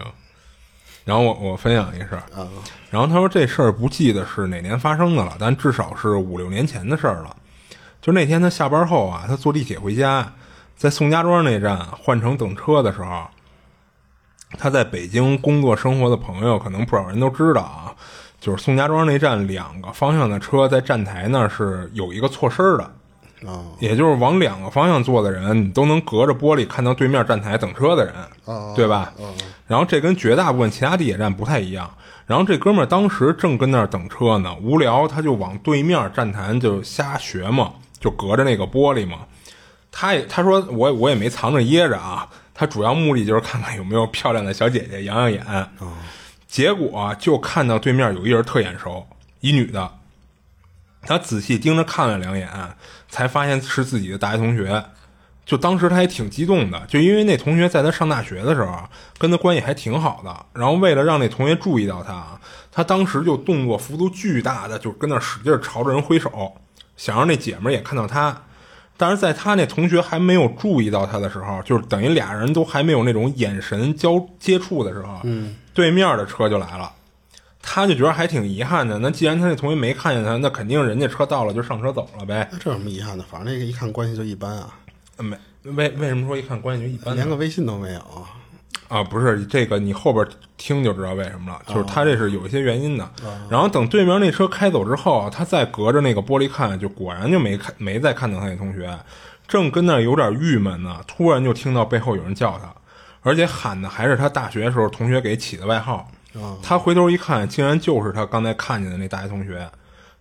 然后我我分享一个事儿，啊，然后他说这事儿不记得是哪年发生的了，但至少是五六年前的事儿了。就那天他下班后啊，他坐地铁回家，在宋家庄那站换乘等车的时候，他在北京工作生活的朋友可能不少人都知道啊，就是宋家庄那站两个方向的车在站台那儿是有一个错身儿的，啊也就是往两个方向坐的人，你都能隔着玻璃看到对面站台等车的人，哦对吧？然后这跟绝大部分其他地铁站不太一样。然后这哥们儿当时正跟那儿等车呢，无聊他就往对面站台就瞎学嘛，就隔着那个玻璃嘛。他也他说我我也没藏着掖着啊，他主要目的就是看看有没有漂亮的小姐姐养养眼。结果就看到对面有一人特眼熟，一女的。他仔细盯着看了两眼，才发现是自己的大学同学。就当时他也挺激动的，就因为那同学在他上大学的时候啊跟他关系还挺好的。然后为了让那同学注意到他啊，他当时就动作幅度巨大的，就跟那使劲朝着人挥手，想让那姐们儿也看到他。但是在他那同学还没有注意到他的时候，就是等于俩人都还没有那种眼神交接触的时候，嗯，对面的车就来了。他就觉得还挺遗憾的。那既然他那同学没看见他，那肯定人家车到了就上车走了呗。那这有什么遗憾的？反正那个一看关系就一般啊，没为为什么说一看关系就一般连个微信都没有。啊？不是这个，你后边听就知道为什么了。就是他这是有一些原因的。然后等对面那车开走之后，他再隔着那个玻璃看，就果然就没看没再看到他那同学，正跟那儿有点郁闷呢，突然就听到背后有人叫他，而且喊的还是他大学时候同学给起的外号。他回头一看，竟然就是他刚才看见的那大学同学。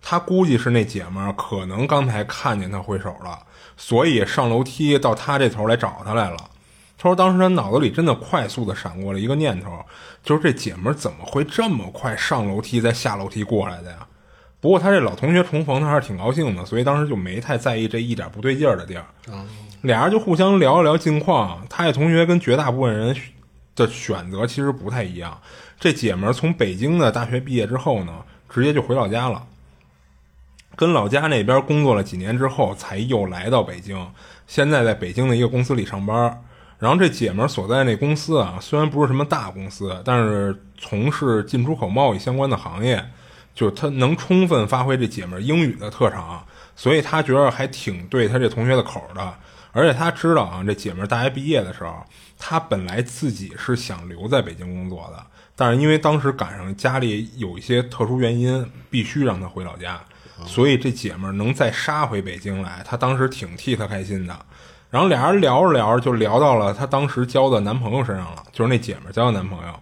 他估计是那姐们儿可能刚才看见他挥手了，所以上楼梯到他这头来找他来了。他说当时他脑子里真的快速的闪过了一个念头，就是这姐们儿怎么会这么快上楼梯再下楼梯过来的呀？不过他这老同学重逢，他还是挺高兴的，所以当时就没太在意这一点不对劲儿的地儿。俩人就互相聊一聊近况。他这同学跟绝大部分人的选择其实不太一样。这姐们儿从北京的大学毕业之后呢，直接就回老家了。跟老家那边工作了几年之后，才又来到北京。现在在北京的一个公司里上班。然后这姐们儿所在那公司啊，虽然不是什么大公司，但是从事进出口贸易相关的行业，就是她能充分发挥这姐们儿英语的特长，所以她觉得还挺对她这同学的口儿的。而且她知道啊，这姐们儿大学毕业的时候，她本来自己是想留在北京工作的，但是因为当时赶上家里有一些特殊原因，必须让她回老家。所以这姐们儿能再杀回北京来，她当时挺替她开心的。然后俩人聊着聊着就聊到了她当时交的男朋友身上了，就是那姐们儿交的男朋友。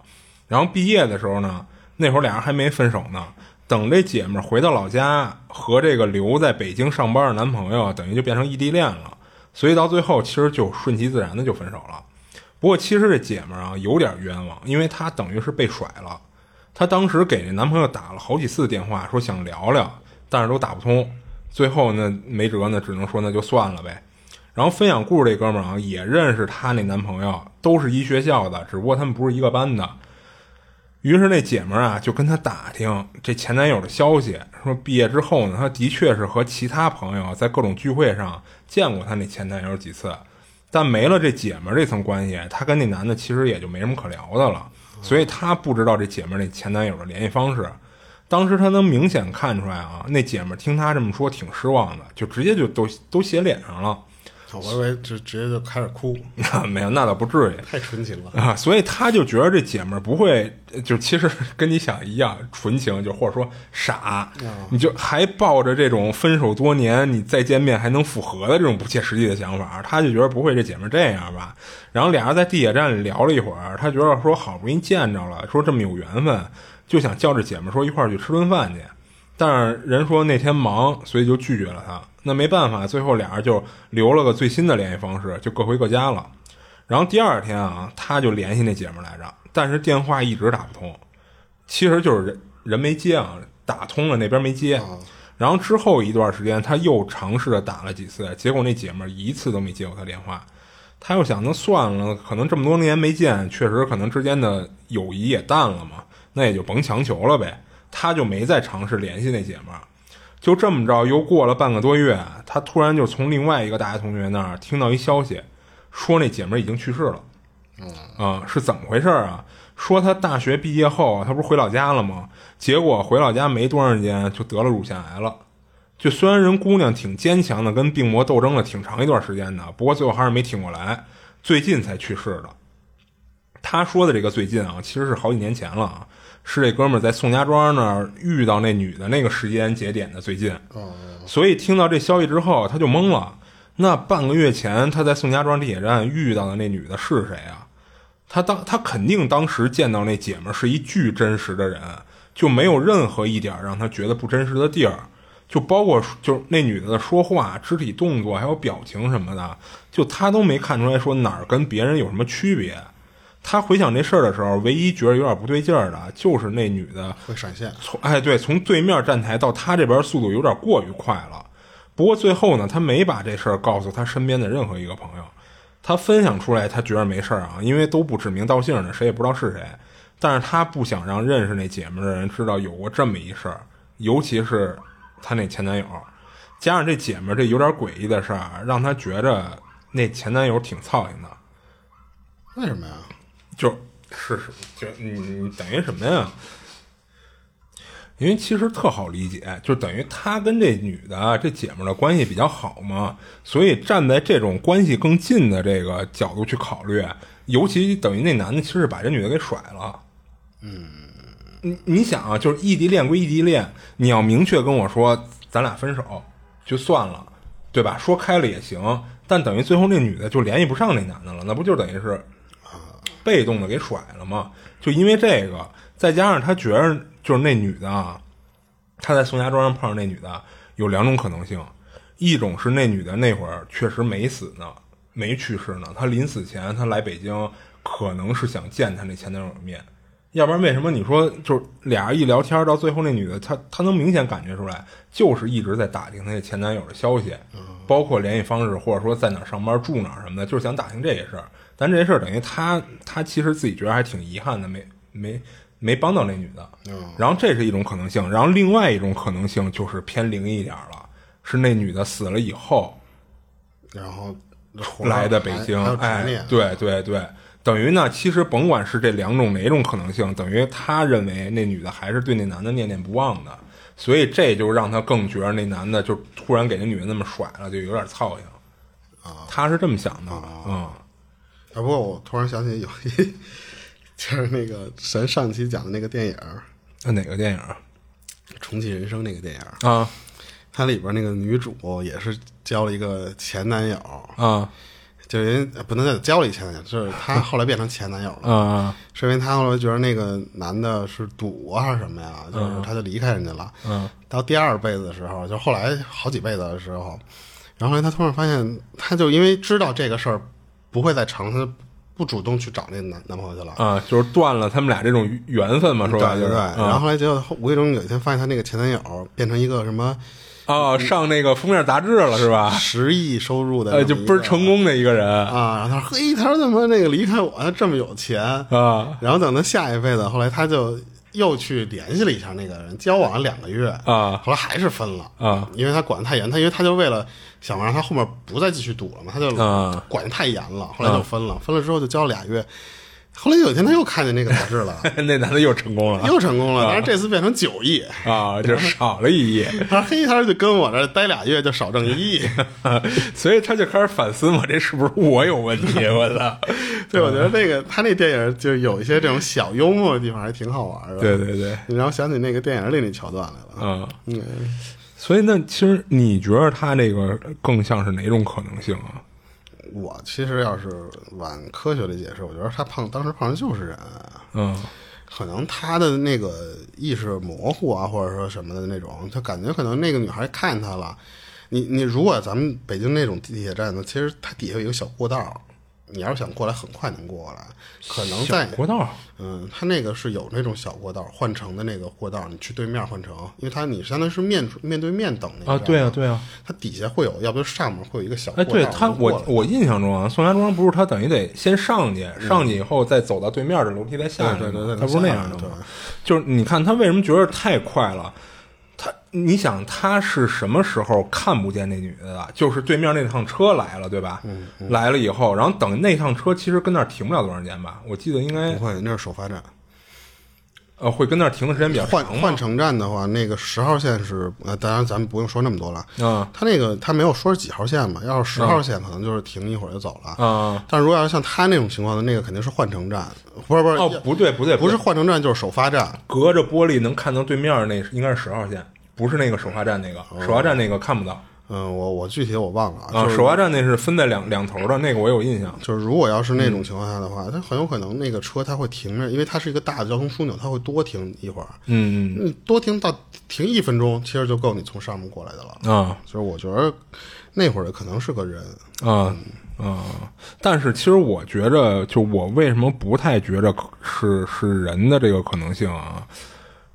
然后毕业的时候呢，那会儿俩人还没分手呢。等这姐们儿回到老家，和这个留在北京上班的男朋友，等于就变成异地恋了。所以到最后，其实就顺其自然的就分手了。不过其实这姐们儿啊有点冤枉，因为她等于是被甩了。她当时给那男朋友打了好几次电话，说想聊聊，但是都打不通。最后呢，没辙呢，只能说那就算了呗。然后分享故事这哥们儿啊，也认识她那男朋友，都是一学校的，只不过他们不是一个班的。于是那姐们儿啊，就跟他打听这前男友的消息，说毕业之后呢，他的确是和其他朋友在各种聚会上见过他那前男友几次，但没了这姐们儿这层关系，他跟那男的其实也就没什么可聊的了，所以他不知道这姐们儿那前男友的联系方式。当时他能明显看出来啊，那姐们儿听他这么说挺失望的，就直接就都都写脸上了。我以为直直接就开始哭，(laughs) 没有，那倒不至于。太纯情了。啊，所以他就觉得这姐们儿不会，就其实跟你想一样纯情，就或者说傻，你就还抱着这种分手多年你再见面还能复合的这种不切实际的想法，他就觉得不会这姐们儿这样吧。然后俩人在地铁站里聊了一会儿，他觉得说好不容易见着了，说这么有缘分，就想叫这姐们儿说一块儿去吃顿饭去，但是人说那天忙，所以就拒绝了他。那没办法，最后俩人就留了个最新的联系方式，就各回各家了。然后第二天啊，他就联系那姐们来着，但是电话一直打不通，其实就是人人没接啊，打通了那边没接。然后之后一段时间，他又尝试着打了几次，结果那姐们一次都没接过他电话。他又想，那算了，可能这么多年没见，确实可能之间的友谊也淡了嘛，那也就甭强求了呗。他就没再尝试联系那姐们儿。就这么着，又过了半个多月，他突然就从另外一个大学同学那儿听到一消息，说那姐们儿已经去世了。啊，是怎么回事啊？说他大学毕业后，他不是回老家了吗？结果回老家没多长时间，就得了乳腺癌了。就虽然人姑娘挺坚强的，跟病魔斗争了挺长一段时间的，不过最后还是没挺过来，最近才去世的。他说的这个最近啊，其实是好几年前了啊。是这哥们儿在宋家庄那儿遇到那女的那个时间节点的最近，所以听到这消息之后他就懵了。那半个月前他在宋家庄地铁站遇到的那女的是谁啊？他当他肯定当时见到那姐们儿是一巨真实的人，就没有任何一点让他觉得不真实的地儿，就包括就那女的的说话、肢体动作还有表情什么的，就他都没看出来说哪儿跟别人有什么区别。他回想这事儿的时候，唯一觉得有点不对劲儿的，就是那女的会闪现。从哎，对，从对面站台到他这边速度有点过于快了。不过最后呢，他没把这事儿告诉他身边的任何一个朋友。他分享出来，他觉得没事儿啊，因为都不指名道姓的，谁也不知道是谁。但是他不想让认识那姐们的人知道有过这么一事儿，尤其是他那前男友。加上这姐们这有点诡异的事儿，让他觉着那前男友挺操心的。为什么呀？就是是，就你你等于什么呀？因为其实特好理解，就等于他跟这女的这姐们的关系比较好嘛，所以站在这种关系更近的这个角度去考虑，尤其等于那男的其实把这女的给甩了。嗯，你你想啊，就是异地恋归异地恋，你要明确跟我说咱俩分手就算了，对吧？说开了也行，但等于最后那女的就联系不上那男的了，那不就等于是？被动的给甩了嘛？就因为这个，再加上他觉着就是那女的啊，他在宋家庄上碰上那女的，有两种可能性：一种是那女的那会儿确实没死呢，没去世呢，她临死前她来北京，可能是想见她那前男友的面；要不然为什么你说就是俩人一聊天，到最后那女的她她能明显感觉出来，就是一直在打听她那前男友的消息，包括联系方式，或者说在哪上班、住哪什么的，就是想打听这些事儿。但这事儿等于他，他其实自己觉得还挺遗憾的，没没没帮到那女的。然后这是一种可能性，然后另外一种可能性就是偏灵异一点了，是那女的死了以后，然后来的北京。哎，对对对，等于呢，其实甭管是这两种哪种可能性，等于他认为那女的还是对那男的念念不忘的，所以这就让他更觉得那男的就突然给那女的那么甩了，就有点操心。啊，他是这么想的，嗯。啊！不过我突然想起有一，就是那个咱上期讲的那个电影那哪个电影重启人生那个电影啊，它里边那个女主也是交了一个前男友啊，就因为不能再交了一前男友，就是她后来变成前男友了啊，是因为她后来觉得那个男的是赌啊还是什么呀，就是她就离开人家了。嗯，到第二辈子的时候，就后来好几辈子的时候，然后她突然发现，她就因为知道这个事儿。不会再尝试不主动去找那男男朋友去了。啊，就是断了他们俩这种缘分嘛，是对对对，啊。然后后来结果无意中有一天发现他那个前男友变成一个什么哦，上那个封面杂志了是吧？十亿收入的，呃，就倍儿成功的一个人。啊。然后他说：“嘿，他说怎么那个离开我，他这么有钱？啊。然后等他下一辈子，后来他就又去联系了一下那个人，交往了两个月啊。后来还是分了。啊，因为他管得太严，他因为他就为了想让他后面不再继续赌了嘛，他就啊管得太严了，后来就分了，分了之后就交了俩月，后来有一天他又看见那个杂志了，(laughs) 那男的又成功了又成功了，但是这次变成九亿。啊，就少了一亿，他说：“嘿，他说就跟我这儿待俩月就少挣一亿。(laughs) 所以他就开始反思嘛，这是不是我有问题？我操！(laughs) 对，我觉得那个他那电影就有一些这种小幽默的地方，还挺好玩的。对对对，你让我想起那个电影里那桥段来了。啊，嗯，所以那其实你觉得他这个更像是哪种可能性啊？我其实要是往科学的解释，我觉得他胖当时胖的就是人，嗯可能他的那个意识模糊啊，或者说什么的那种，他感觉可能那个女孩看见他了。你你如果咱们北京那种地铁站呢，其实它底下有一个小过道，你要是想过来，很快能过过来。可能在小国道嗯，它那个是有那种小过道换乘的那个过道，你去对面换乘，因为它你相当于是面面对面等那个啊，对啊，对啊。它底下会有，要不就上面会有一个小过哎，道。对他，我我印象中啊，宋家庄不是他等于得先上去，上去以后再走到对面的楼梯再下去吗，对对对对他不是那样的？就是你看他为什么觉得太快了？他，你想他是什么时候看不见那女的的？就是对面那趟车来了，对吧？嗯来了以后，然后等那趟车其实跟那儿停不了多长时间吧？我记得应该不会，那是首发站。呃会跟那儿停的时间比较换长换换乘站的话，那个十号线是呃，当然咱们不用说那么多了。嗯他那个他没有说是几号线嘛，要是十号线可能就是停一会儿就走了。啊但如果要是像他那种情况的，那个肯定是换乘站，不是不是哦不对不对不是换乘站就是首发站。隔着玻璃能看到对面那应该是十号线，不是那个首发站那个，首发站那个看不到嗯，我我具体我忘了啊。就首发站那是分在两两头的，那个我有印象。就是如果要是那种情况下的话，它很有可能那个车它会停着，因为它是一个大的交通枢纽，它会多停一会儿。嗯嗯，多停到停一分钟，其实就够你从上面过来的了。嗯啊就是我觉得那会儿可能是个人，啊啊！但是其实我觉着，就我为什么不太觉着是是人的这个可能性啊？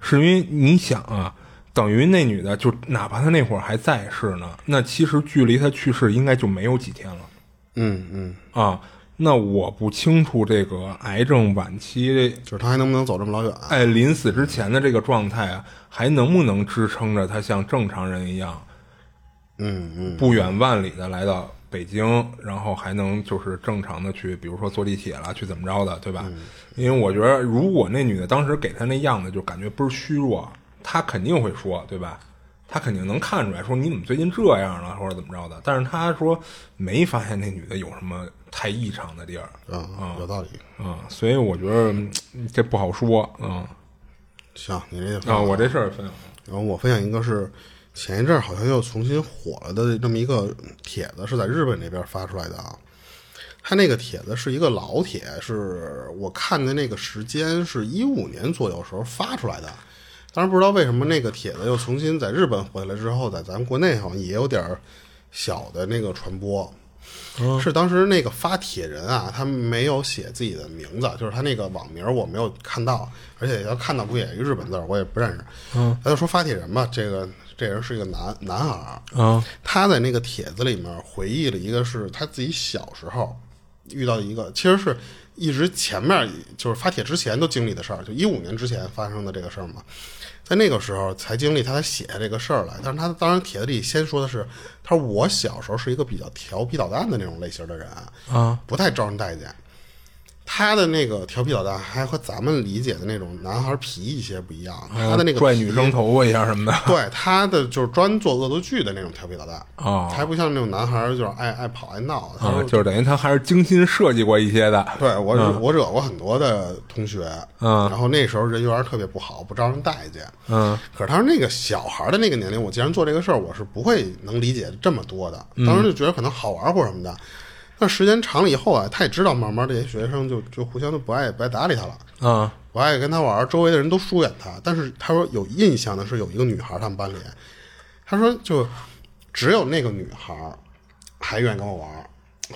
是因为你想啊，等于那女的就哪怕她那会儿还在世呢，那其实距离她去世应该就没有几天了。嗯嗯，啊，那我不清楚这个癌症晚期，就是她还能不能走这么老远？哎，临死之前的这个状态啊，还能不能支撑着她像正常人一样，嗯嗯，不远万里的来到北京，然后还能就是正常的去，比如说坐地铁了，去怎么着的，对吧？因为我觉得，如果那女的当时给她那样子，就感觉倍儿虚弱，他肯定会说，对吧？他肯定能看出来，说你怎么最近这样了，或者怎么着的。但是他说没发现那女的有什么太异常的地儿，啊，有道理。啊、所以我觉得嗯这不好说，啊、行，你这啊，我这事儿分享了。然后我分享一个是前一阵儿好像又重新火了的这么一个帖子，是在日本那边发出来的啊。他那个帖子是一个老帖，是我看的那个时间是一五年左右时候发出来的。当然不知道为什么那个帖子又重新在日本火起来之后，在咱们国内好像也有点儿小的那个传播。是当时那个发帖人啊，他没有写自己的名字，就是他那个网名我没有看到，而且要看到不也一个日本字儿，我也不认识。嗯，他就说发帖人吧，这个这人是一个男男孩儿，啊他在那个帖子里面回忆了一个是他自己小时候遇到一个，其实是一直前面就是发帖之前都经历的事儿，就一五年之前发生的这个事儿嘛，在那个时候才经历，他才写下这个事儿来。但是他当然帖子里先说的是，他说我小时候是一个比较调皮捣蛋的那种类型的人，啊不太招人待见。他的那个调皮捣蛋还和咱们理解的那种男孩皮一些不一样，他的那个拽女生头发一下什么的 (laughs) 对他的就是专做恶作剧的那种调皮捣蛋哦还不像那种男孩儿就是爱爱跑爱闹。他啊，就是等于他还是精心设计过一些的。对我、我惹过很多的同学，嗯然后那时候人缘特别不好，不招人待见。嗯可是他说那个小孩的那个年龄，我既然做这个事儿，我是不会能理解这么多的。当时就觉得可能好玩或者什么的。但时间长了以后啊，他也知道慢慢这些学生就就互相都不爱不爱搭理他了。啊不爱跟他玩儿，周围的人都疏远他。但是他说有印象的是有一个女孩儿，他们班里，他说就只有那个女孩儿还愿意跟我玩儿，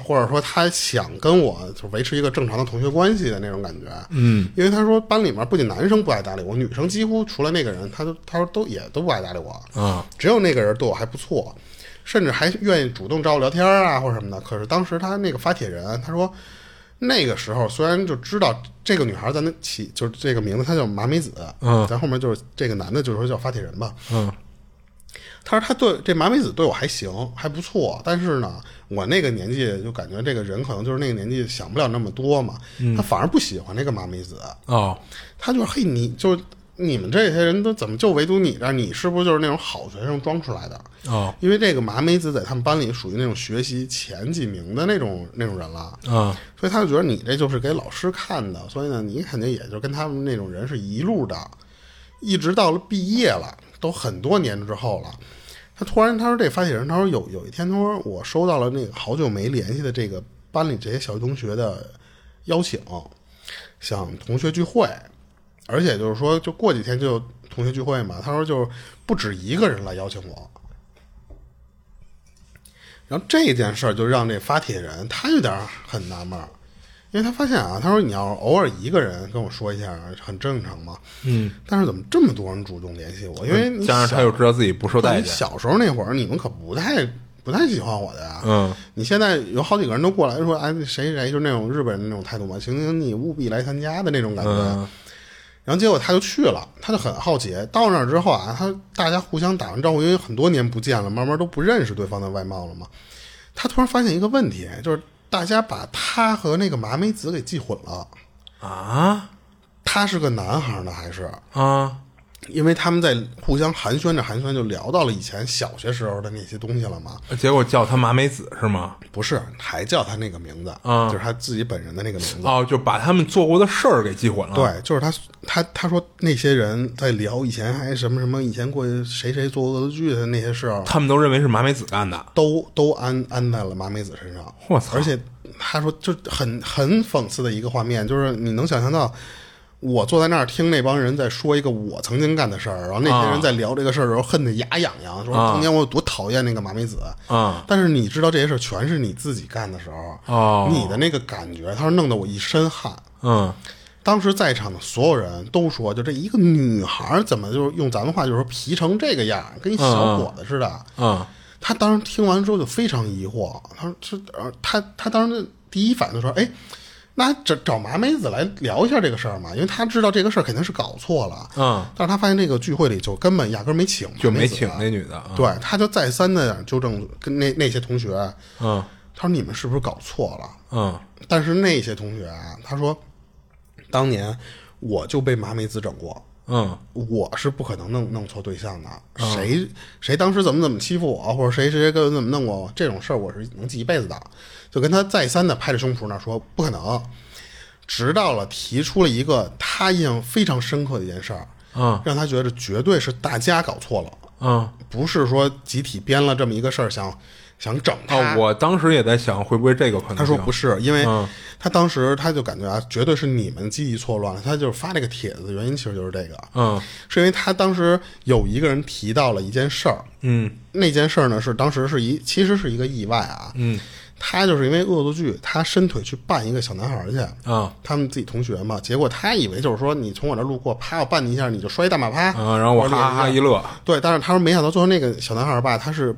或者说他想跟我就维持一个正常的同学关系的那种感觉。嗯，因为他说班里面不仅男生不爱搭理我，女生几乎除了那个人，他都他说都也都不爱搭理我啊，只有那个人对我还不错，甚至还愿意主动找我聊天啊或者什么的。可是当时他那个发帖人，他说那个时候虽然就知道这个女孩在那起就是这个名字，她叫麻美子，嗯。咱后面就是这个男的，就是说叫发帖人吧，嗯他说他对这麻美子对我还行，还不错，但是呢，我那个年纪就感觉这个人可能就是那个年纪想不了那么多嘛，嗯。他反而不喜欢那个麻美子，哦，他就说嘿，你就是你们这些人都怎么就唯独你这儿，你是不是就是那种好学生装出来的？哦，因为这个麻美子在他们班里属于那种学习前几名的那种那种人了，嗯所以他就觉得你这就是给老师看的，所以呢，你肯定也就跟他们那种人是一路的，一直到了毕业了，都很多年之后了。他突然他说这发起人，他说有有一天他说我收到了那个好久没联系的这个班里这些小学同学的邀请，想同学聚会，而且就是说就过几天就有同学聚会嘛。他说就不止一个人来邀请我，然后这件事儿就让这发帖人他有点很纳闷儿，因为他发现啊，他说你要偶尔一个人跟我说一下，很正常嘛。嗯，但是怎么这么多人主动联系我？因为你加上他又知道自己不受待见，小时候那会儿，你们可不太不太喜欢我的呀。嗯，你现在有好几个人都过来说，哎，谁谁就那种日本人那种态度嘛，请请你务必来参加的那种感觉。嗯然后结果他就去了，他就很好奇。到那儿之后啊，他大家互相打完招呼，因为很多年不见了，慢慢都不认识对方的外貌了嘛。他突然发现一个问题，就是大家把他和那个麻美子给记混了。啊他是个男孩呢，还是？啊因为他们在互相寒暄着寒暄，就聊到了以前小学时候的那些东西了嘛。结果叫他麻美子是吗？不是，还叫他那个名字，嗯就是他自己本人的那个名字。哦，就把他们做过的事儿给记混了。，对，就是他，他他说那些人在聊以前还什么什么，以前过去谁谁做恶作剧的那些事儿，他们都认为是麻美子干的。都都安安在了麻美子身上。我操而且他说，就很很讽刺的一个画面，就是你能想象到。我坐在那儿听那帮人在说一个我曾经干的事儿，然后那些人在聊这个事儿的时候恨得牙痒痒，说啊当年我有多讨厌那个马美子。啊但是你知道这些事儿全是你自己干的时候，哦你的那个感觉，他说弄得我一身汗。嗯当时在场的所有人都说，就这一个女孩儿怎么就是用咱们话就是说皮成这个样儿，跟一小伙子似的。嗯他当时听完之后就非常疑惑，他说：“这呃，他他当时第一反应就说，哎，那找找麻美子来聊一下这个事儿嘛，因为他知道这个事儿肯定是搞错了。嗯，但是他发现这个聚会里就根本压根儿没请，就没请那。女的。啊对，他就再三的纠正跟那那些同学，嗯他说你们是不是搞错了？嗯但是那些同学啊，他说，当年我就被麻美子整过，嗯我是不可能弄弄错对象的。谁谁当时怎么怎么欺负我，或者谁谁谁跟怎么弄我，这种事儿我是能记一辈子的。就跟他再三的拍着胸脯那说不可能，直到了提出了一个他印象非常深刻的一件事儿，嗯让他觉得绝对是大家搞错了，嗯。不是说集体编了这么一个事儿想想整他。哦，我当时也在想，会不会这个可能？他说不是，因为嗯他当时他就感觉啊，绝对是你们记忆错乱了。他就是发这个帖子的原因，其实就是这个，嗯是因为他当时有一个人提到了一件事儿，嗯那件事儿呢是当时是一其实是一个意外啊，嗯他就是因为恶作剧，他伸腿去绊一个小男孩儿去，啊。他们自己同学嘛，结果他以为就是说你从我这路过，啪我绊你一下，你就摔一大马趴，啊，然后我哈哈一乐，对，但是他说没想到最后那个小男孩儿吧，他是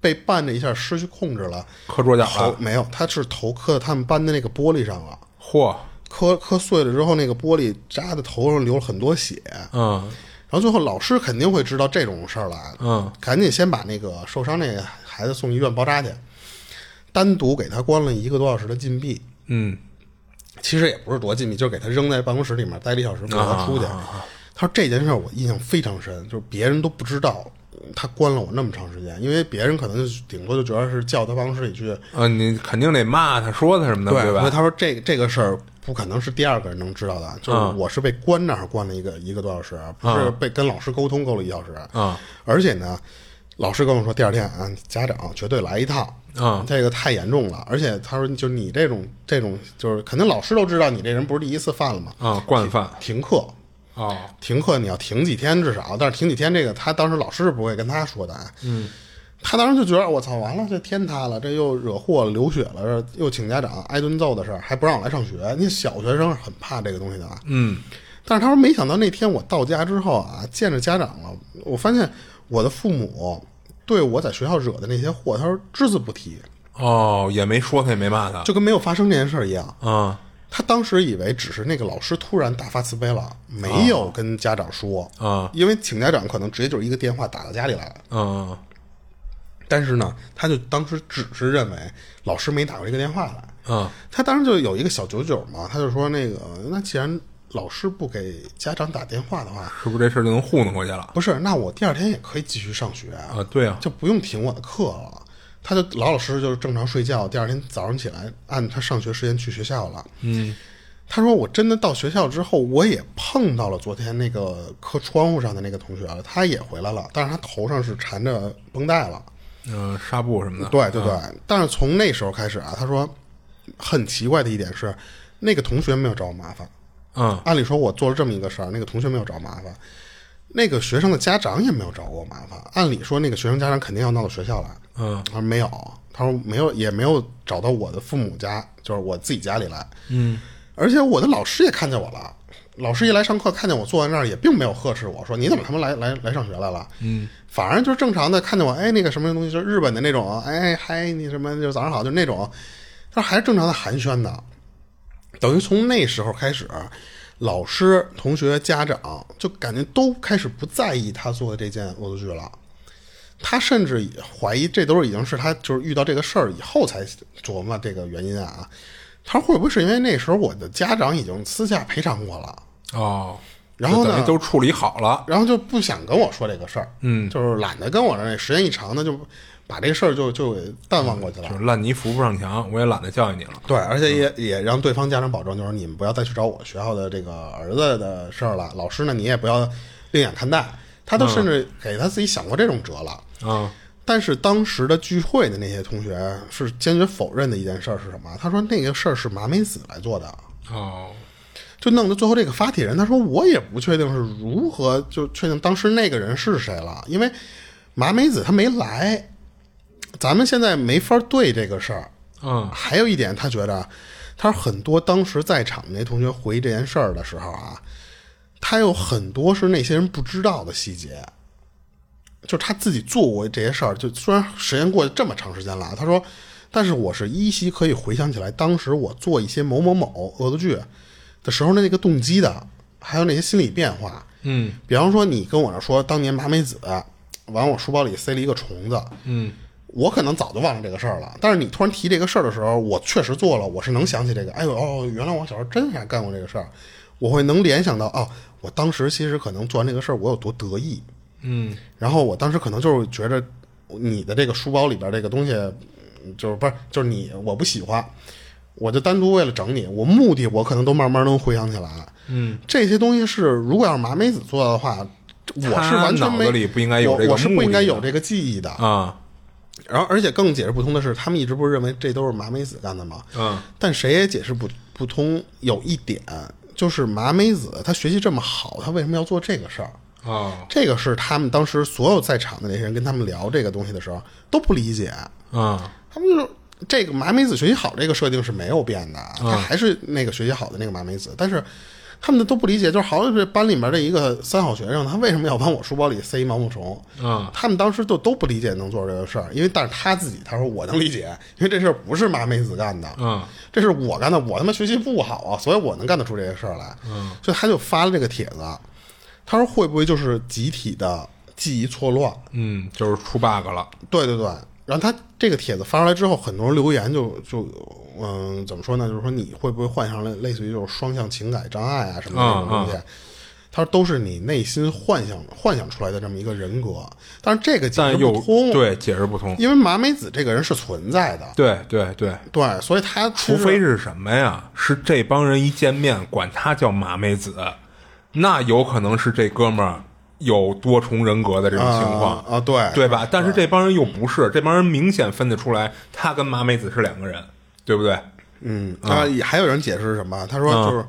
被绊着一下失去控制了，磕桌角了，头没有，他是头磕他们班的那个玻璃上了。嚯，磕磕碎了之后，那个玻璃扎在头上流了很多血，嗯。然后最后老师肯定会知道这种事儿了，嗯。赶紧先把那个受伤那个孩子送医院包扎去，单独给他关了一个多小时的禁闭。嗯其实也不是多禁闭，就是给他扔在办公室里面待了一小时，不让他出去。啊他说这件事儿我印象非常深，就是别人都不知道他关了我那么长时间，因为别人可能就顶多就主要是叫他办公室里去啊，你肯定得骂他说他什么的，对吧？所以他说这这个事儿不可能是第二个人能知道的，就是嗯我是被关那儿关了一个一个多小时，不是被跟老师沟通够了一小时。啊而且呢，老师跟我说第二天啊，家长绝对来一趟。啊。这个太严重了，而且他说，就你这种这种，就是肯定老师都知道你这人不是第一次犯了嘛，啊，惯犯。停课，哦，停课你要停几天至少，但是停几天这个他当时老师是不会跟他说的啊。嗯，他当时就觉得我操，完了，这天塌了，这又惹祸了，流血了，又请家长挨顿揍的事儿，还不让我来上学。你小学生是很怕这个东西的啊。嗯，但是他说没想到那天我到家之后啊，见着家长了，我发现我的父母对我在学校惹的那些祸，他说只字不提，哦，也没说他，也没骂他，就跟没有发生这件事儿一样。啊他当时以为只是那个老师突然大发慈悲了，没有跟家长说啊因为请家长可能直接就是一个电话打到家里来了。嗯但是呢，他就当时只是认为老师没打过这个电话来。嗯他当时就有一个小九九嘛，他就说那个，那既然老师不给家长打电话的话，是不是这事儿就能糊弄过去了？不是，那我第二天也可以继续上学啊，啊，对啊，就不用停我的课了。他就老老实实就是正常睡觉，第二天早上起来按他上学时间去学校了。嗯他说我真的到学校之后，我也碰到了昨天那个磕窗户上的那个同学了，他也回来了，但是他头上是缠着绷带了。嗯，纱布什么的，对对对，但是从那时候开始啊，他说很奇怪的一点是，那个同学没有找我麻烦。嗯。按理说，我做了这么一个事儿，那个同学没有找麻烦，那个学生的家长也没有找过我麻烦。按理说，那个学生家长肯定要闹到学校来。嗯。他说没有，他说没有，也没有找到我的父母家，就是我自己家里来。嗯。而且我的老师也看见我了，老师一来上课看见我坐在那儿，也并没有呵斥我说你怎么他妈来来来上学来了，嗯。反而就是正常的看见我，哎，那个什么东西，就是日本的那种，哎嗨，你什么就早上好，就那种，他说还是正常的寒暄的，等于从那时候开始，老师、同学、家长就感觉都开始不在意他做的这件恶作剧了。他甚至怀疑这都是已经是他就是遇到这个事儿以后才琢磨这个原因啊。他说会不会是因为那时候我的家长已经私下赔偿过了，哦，然后呢都处理好了，然后就不想跟我说这个事儿，嗯，就是懒得跟我这时间一长呢，就把这个事儿就就给淡忘过去了。就是烂泥扶不上墙，我也懒得教育你了。对，而且也也让对方家长保证，就是你们不要再去找我学校的这个儿子的事儿了。老师呢，你也不要另眼看待。他都甚至给他自己想过这种辙了。啊但是当时的聚会的那些同学是坚决否认的一件事儿是什么？他说那个事儿是麻美子来做的，哦，就弄得最后这个发帖人他说我也不确定是如何就确定当时那个人是谁了，因为麻美子她没来，咱们现在没法对这个事儿。嗯还有一点，他觉得，他说很多当时在场的那同学回忆这件事儿的时候啊，他有很多是那些人不知道的细节，就是他自己做过这些事儿。就虽然时间过去这么长时间了，他说，但是我是依稀可以回想起来，当时我做一些某某某恶作剧的时候的那个动机的，还有那些心理变化。嗯比方说，你跟我这说当年麻美子，往我书包里塞了一个虫子，嗯我可能早就忘了这个事儿了，但是你突然提这个事儿的时候，我确实做了，我是能想起这个。哎呦哦，原来我小时候真还干过这个事儿，我会能联想到哦，我当时其实可能做完这个事儿，我有多得意。嗯然后我当时可能就是觉着你的这个书包里边这个东西，嗯就是不是就是你我不喜欢，我就单独为了整你，我目的我可能都慢慢能回想起来。嗯，这些东西是如果要是麻美子做的话，我是完全没脑子里不应该有这个我，我是不应该有这个记忆的。啊然后，而且更解释不通的是，他们一直不是认为这都是麻美子干的吗？嗯但谁也解释不不通。有一点就是麻美子她学习这么好，她为什么要做这个事儿？哦这个是他们当时所有在场的那些人跟他们聊这个东西的时候都不理解。啊他们就这个麻美子学习好这个设定是没有变的，他还是那个学习好的那个麻美子，但是他们都不理解，就是好像是班里面的一个三好学生，他为什么要往我书包里塞一毛毛虫？啊他们当时就都不理解能做这个事儿，因为但是他自己他说我能理解，因为这事儿不是麻美子干的，嗯。这是我干的，我他妈学习不好啊，所以我能干得出这些事儿来，嗯，所以他就发了这个帖子，他说会不会就是集体的记忆错乱？嗯，就是出 bug 了。对对对，然后他这个帖子发出来之后，很多人留言就就嗯怎么说呢？就是说你会不会患上了类似于就是双向情感障碍啊什么的这种东西？他说都是你内心幻想幻想出来的这么一个人格，但是这个解释但通，，对解释不通。因为麻美子这个人是存在的，对对对，对，所以他除非是什么呀？是这帮人一见面管他叫麻美子，那有可能是这哥们儿有多重人格的这种情况啊啊对对吧？但是这帮人又不是，这帮人明显分得出来，他跟麻美子是两个人，对不对？嗯啊，也还有人解释什么？他说就是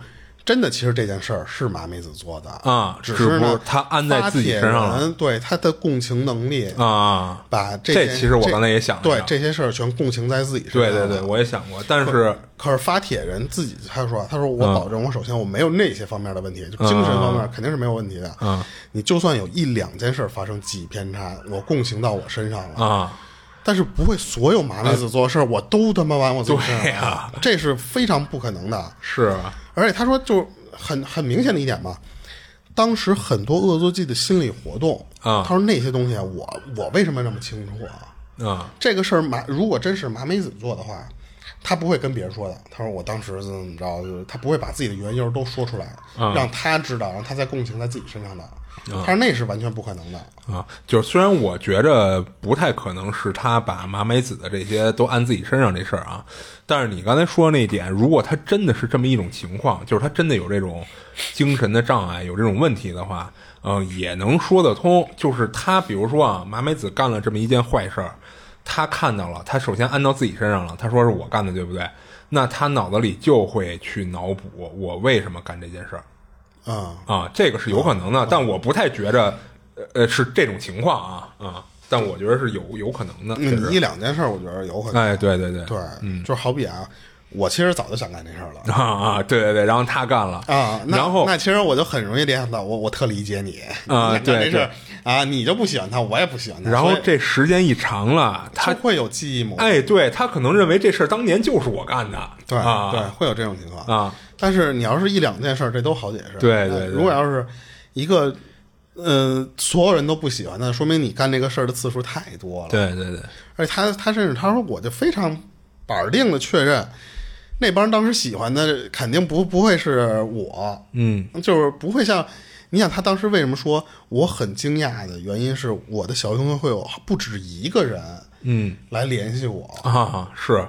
真的，其实这件事儿是麻美子做的。啊只是呢他安在自己身上了。对他的共情能力啊，把这其实我刚才也想对这些事儿全共情在自己身上。对对对，我也想过，但是可是发帖人自己他说，他说我保证，我首先我没有那些方面的问题，就精神方面肯定是没有问题的。嗯，你就算有一两件事儿发生记忆偏差，我共情到我身上了，啊，但是不会所有麻美子做的事儿我都他妈往我自己身上对呀来这是非常不可能的。是啊而且他说，就很很明显的一点嘛，当时很多恶作剧的心理活动啊他说那些东西啊，我我为什么那么清楚啊？啊这个事儿麻如果真是麻美子做的话，他不会跟别人说的。他说我当时怎么怎么着，就是他不会把自己的原由都说出来，啊让他知道，让他再共情在自己身上的。他说那是完全不可能的。啊！就是虽然我觉着不太可能是他把麻美子的这些都按自己身上这事儿啊，但是你刚才说那一点，如果他真的是这么一种情况，就是他真的有这种精神的障碍，有这种问题的话，呃，也能说得通。就是他，比如说啊，麻美子干了这么一件坏事儿，他看到了，他首先按到自己身上了，他说是我干的，对不对？那他脑子里就会去脑补我为什么干这件事儿。啊、啊，这个是有可能的，但我不太觉着，呃呃，是这种情况啊啊，但我觉得是有有可能的，一两件事儿，我觉得有可能。哎，对对对，对，就好比啊，我其实早就想干这事儿了。(laughs) 啊啊，对对对，然后他干了。啊，然后那其实我就很容易联想到，我我特理解你啊 (laughs) 对这事儿啊，你就不喜欢他，我也不喜欢他，然后这时间一长了，他会有记忆模糊。哎，对他可能认为这事儿当年就是我干的，对、啊，对，会有这种情况。啊。但是你要是一两件事儿，这都好解释。对对对如果要是一个，呃，所有人都不喜欢，那说明你干这个事儿的次数太多了。，对对对，而且他他甚至他说，我就非常板儿定的确认，那帮人当时喜欢的肯定不不会是我，嗯就是不会像。你想他当时为什么说我很惊讶的原因是我的小兄弟会有不止一个人嗯来联系我，啊是，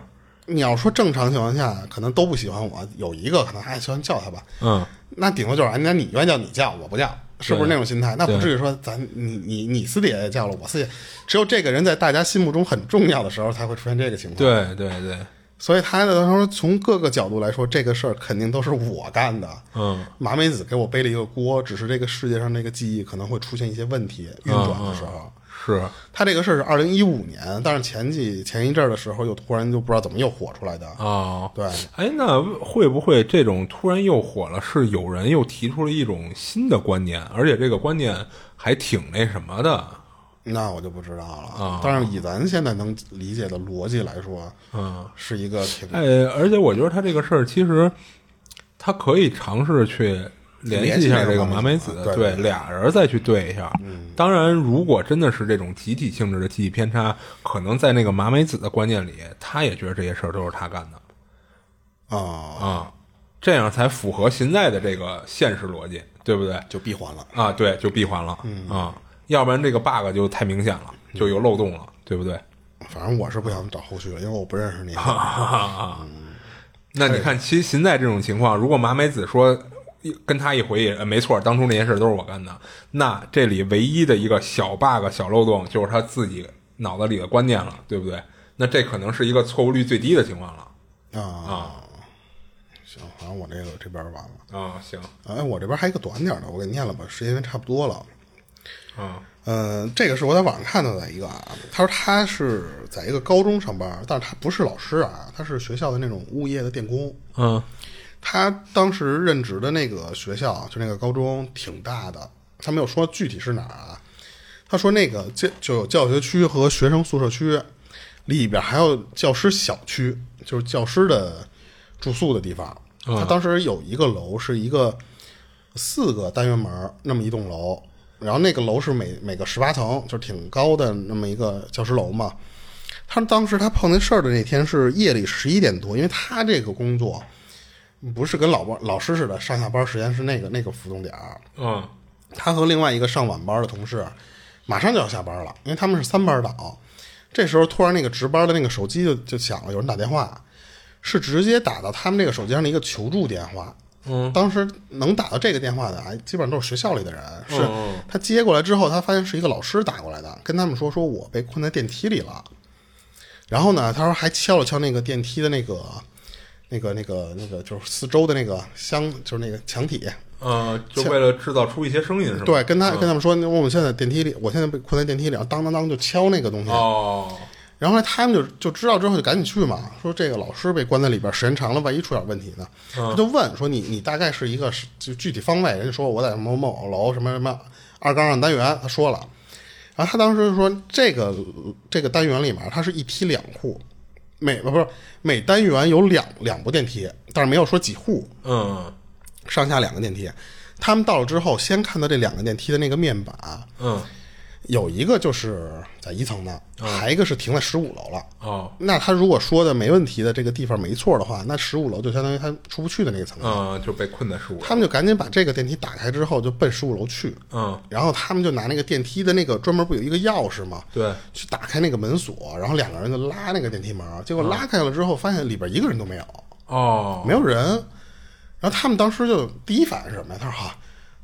你要说正常情况下，可能都不喜欢我，有一个可能还喜欢叫他吧，嗯那顶多就是，哎那你愿意叫你叫，我不叫，是不是那种心态？那不至于说咱你你你私底下也叫了，我私底下只有这个人在大家心目中很重要的时候才会出现这个情况。，对对对，所以他的他说从各个角度来说，这个事儿肯定都是我干的。嗯麻美子给我背了一个锅，只是这个世界上那个记忆可能会出现一些问题运转的时候。是，他这个事儿是二零一五年，但是前几前一阵儿的时候，又突然就不知道怎么又火出来的。哦，对，哎，那会不会这种突然又火了，是有人又提出了一种新的观念，而且这个观念还挺那什么的？那我就不知道了。啊但是以咱现在能理解的逻辑来说，嗯，是一个挺哎，而且我觉得他这个事儿其实他可以尝试去联系一下这个麻美子，对俩人再去对一下。嗯，当然，如果真的是这种集体性质的记忆偏差，可能在那个麻美子的观念里，他也觉得这些事儿都是他干的啊，啊，这样才符合现在的这个现实逻辑，对不对？就闭环了。啊，对，就闭环了、啊，要不然这个 bug 就太明显了，就有漏洞了，对不对？反正我是不想找后续了，因为我不认识你。那你看，其实现在这种情况，如果麻美子说一跟他一回忆，呃没错，当初那些事都是我干的，那这里唯一的一个小 bug、小漏洞就是他自己脑子里的观念了，对不对？那这可能是一个错误率最低的情况了啊行，反正我这个这边完了。啊。行，哎，我这边还有一个短点的，我给念了吧，时间差不多了。啊嗯，这个是我在网上看到的一个啊，他说他是在一个高中上班，但是他不是老师啊，他是学校的那种物业的电工。嗯他当时任职的那个学校，就那个高中挺大的，他没有说具体是哪儿啊。他说那个教就有教学区和学生宿舍区，里边还有教师小区，就是教师的住宿的地方。他当时有一个楼是一个四个单元门儿那么一栋楼，然后那个楼是每每个十八层，就是挺高的那么一个教师楼嘛。他当时他碰那事儿的那天是夜里十一点多，因为他这个工作不是跟老班老师似的，上下班时间是那个那个浮动点儿。嗯他和另外一个上晚班的同事马上就要下班了，因为他们是三班倒。这时候突然那个值班的那个手机就就响了，有人打电话，是直接打到他们这个手机上的一个求助电话。嗯，当时能打到这个电话的啊，基本上都是学校里的人。是他接过来之后，他发现是一个老师打过来的，跟他们说说我被困在电梯里了。然后呢，他说还敲了敲那个电梯的那个那个那个那个就是四周的那个箱，就是那个墙体。呃，就为了制造出一些声音是吧？对，跟他跟他们说，我们现在电梯里，我现在被困在电梯里，当当当就敲那个东西。哦，然后呢，他们就就知道之后就赶紧去嘛，说这个老师被关在里边时间长了，万一出点问题呢？他就问说你你大概是一个是就具体方位，人家说我在某某某楼什么什么二杠二单元，他说了。然后他当时就说这个这个单元里面，它是一梯两户，每不是每单元有两两部电梯，但是没有说几户，嗯。上下两个电梯。他们到了之后，先看到这两个电梯的那个面板，嗯，有一个就是在一层的，还一个是停在十五楼了。哦，那他如果说的没问题的这个地方没错的话，那十五楼就相当于他出不去的那个层。嗯，就被困在十五。他们就赶紧把这个电梯打开之后，就奔十五楼去。嗯，然后他们就拿那个电梯的那个专门不有一个钥匙吗？对，去打开那个门锁，然后两个人就拉那个电梯门，结果拉开了之后，发现里边一个人都没有，哦，没有人。然后他们当时就第一反应是什么呀？他说：“哈，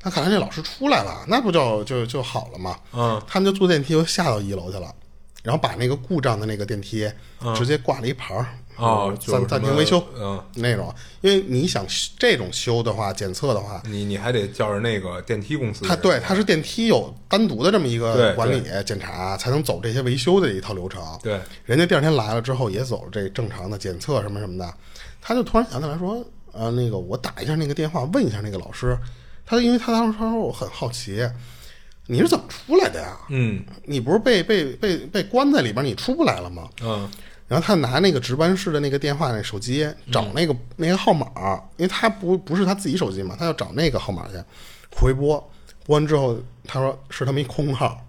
那看来这老师出来了，那不就就就好了嘛？”嗯，他们就坐电梯又下到一楼去了，然后把那个故障的那个电梯直接挂了一牌儿，哦暂暂停维修，嗯，那种。因为你想这种修的话，检测的话，你你还得叫着那个电梯公司的人。它对他是电梯有单独的这么一个管理检查，才能走这些维修的一套流程。对，人家第二天来了之后也走这正常的检测什么什么的，他就突然想起来说，呃，那个我打一下那个电话问一下那个老师，他因为他当时他说我很好奇，你是怎么出来的呀？嗯你不是被被被被关在里边，你出不来了吗？嗯然后他拿那个值班室的那个电话那手机找那个、那个号码，因为他不不是他自己手机嘛，他要找那个号码去回拨，拨完之后他说是他们一空号，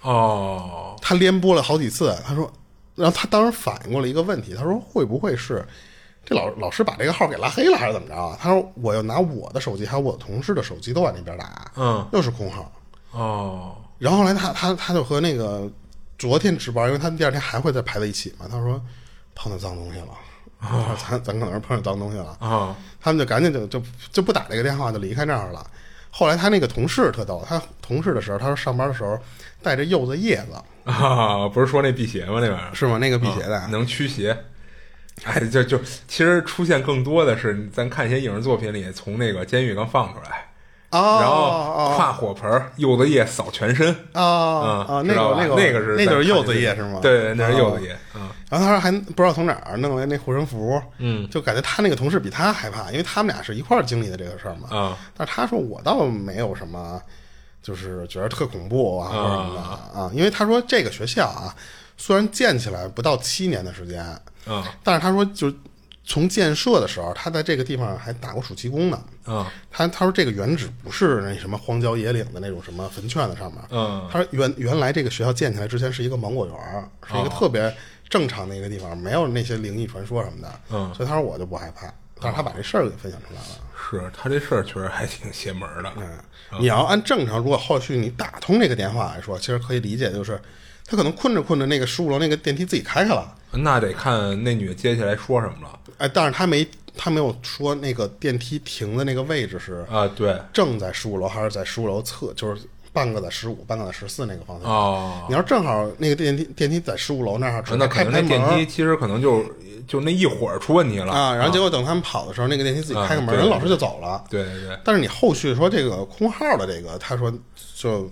哦，他连拨了好几次，他说，然后他当时反应过来一个问题，他说会不会是这老老师把这个号给拉黑了，还是怎么着啊？他说我要拿我的手机还有我同事的手机都往那边打，嗯又是空号。哦然后后来他他他就和那个昨天值班，因为他们第二天还会再排在一起嘛。他说碰到脏东西了，咱咱可能是碰上脏东西了。啊他们就赶紧就就就不打这个电话，就离开那儿了。后来他那个同事特逗，他同事的时候，他说上班的时候带着柚子叶子，啊！不是说那辟邪吗？那玩意儿是吗？那个辟邪的，能驱邪。哎，就就其实出现更多的是，咱看一些影视作品里，从那个监狱刚放出来，哦，然后啊挎火盆儿，柚子叶扫全身。啊啊，嗯，那个那个那个是那就是柚子叶是吗？对，那是柚子哦。叶。嗯然后他说还不知道从哪儿弄来那护身符，嗯就感觉他那个同事比他害怕，因为他们俩是一块儿经历的这个事儿嘛。啊但是他说我倒没有什么，就是觉得特恐怖啊或者什么的啊，因为他说这个学校啊，虽然建起来不到七年的时间，嗯。但是他说就从建设的时候，他在这个地方还打过暑期工呢。嗯。他他说这个原址不是那什么荒郊野岭的那种什么坟圈子上面，嗯。他说原原来这个学校建起来之前是一个芒果园，是一个特别正常的一个地方，没有那些灵异传说什么的。嗯。所以他说我就不害怕，但是他把这事儿给分享出来了。是他这事儿确实还挺邪门的。嗯，你要按正常，如果后续你打通这个电话来说，其实可以理解，就是他可能困着困着，那个十五楼那个电梯自己开开了，那得看那女的接下来说什么了哎，但是他没他没有说那个电梯停的那个位置是啊？对正在十五楼还是在十五楼侧，就是半个在十五，半个在十四那个方向。哦，你要正好那个电梯电梯在十五楼那儿，只那可开开能那电梯其实可能就就那一会儿出问题了啊，然后结果等他们跑的时候，那个电梯自己开个门，人老师就走了。对对对，但是你后续说这个空号的这个，他说就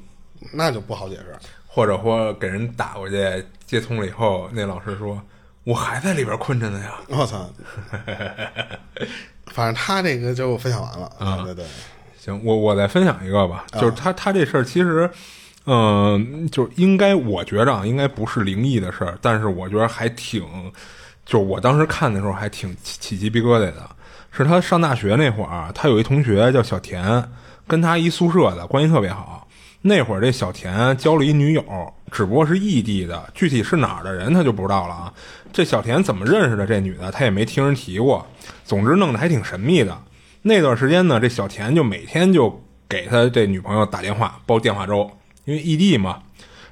那就不好解释。或者说给人打过去接通了以后，那老师说我还在里边困着呢呀。我操！(laughs) 反正他这个就分享完了。啊对对，行，我我再分享一个吧，就是他他这事儿其实，嗯、就应该我觉着啊，应该不是灵异的事儿，但是我觉得还挺，就我当时看的时候还挺起起鸡皮疙瘩的。是他上大学那会儿，他有一同学叫小田，跟他一宿舍的，关系特别好。那会儿这小田交了一女友，只不过是异地的，具体是哪儿的人他就不知道了啊。这小田怎么认识的这女的，他也没听人提过。总之弄得还挺神秘的。那段时间呢，这小田就每天就给他这女朋友打电话煲电话粥，因为异地嘛。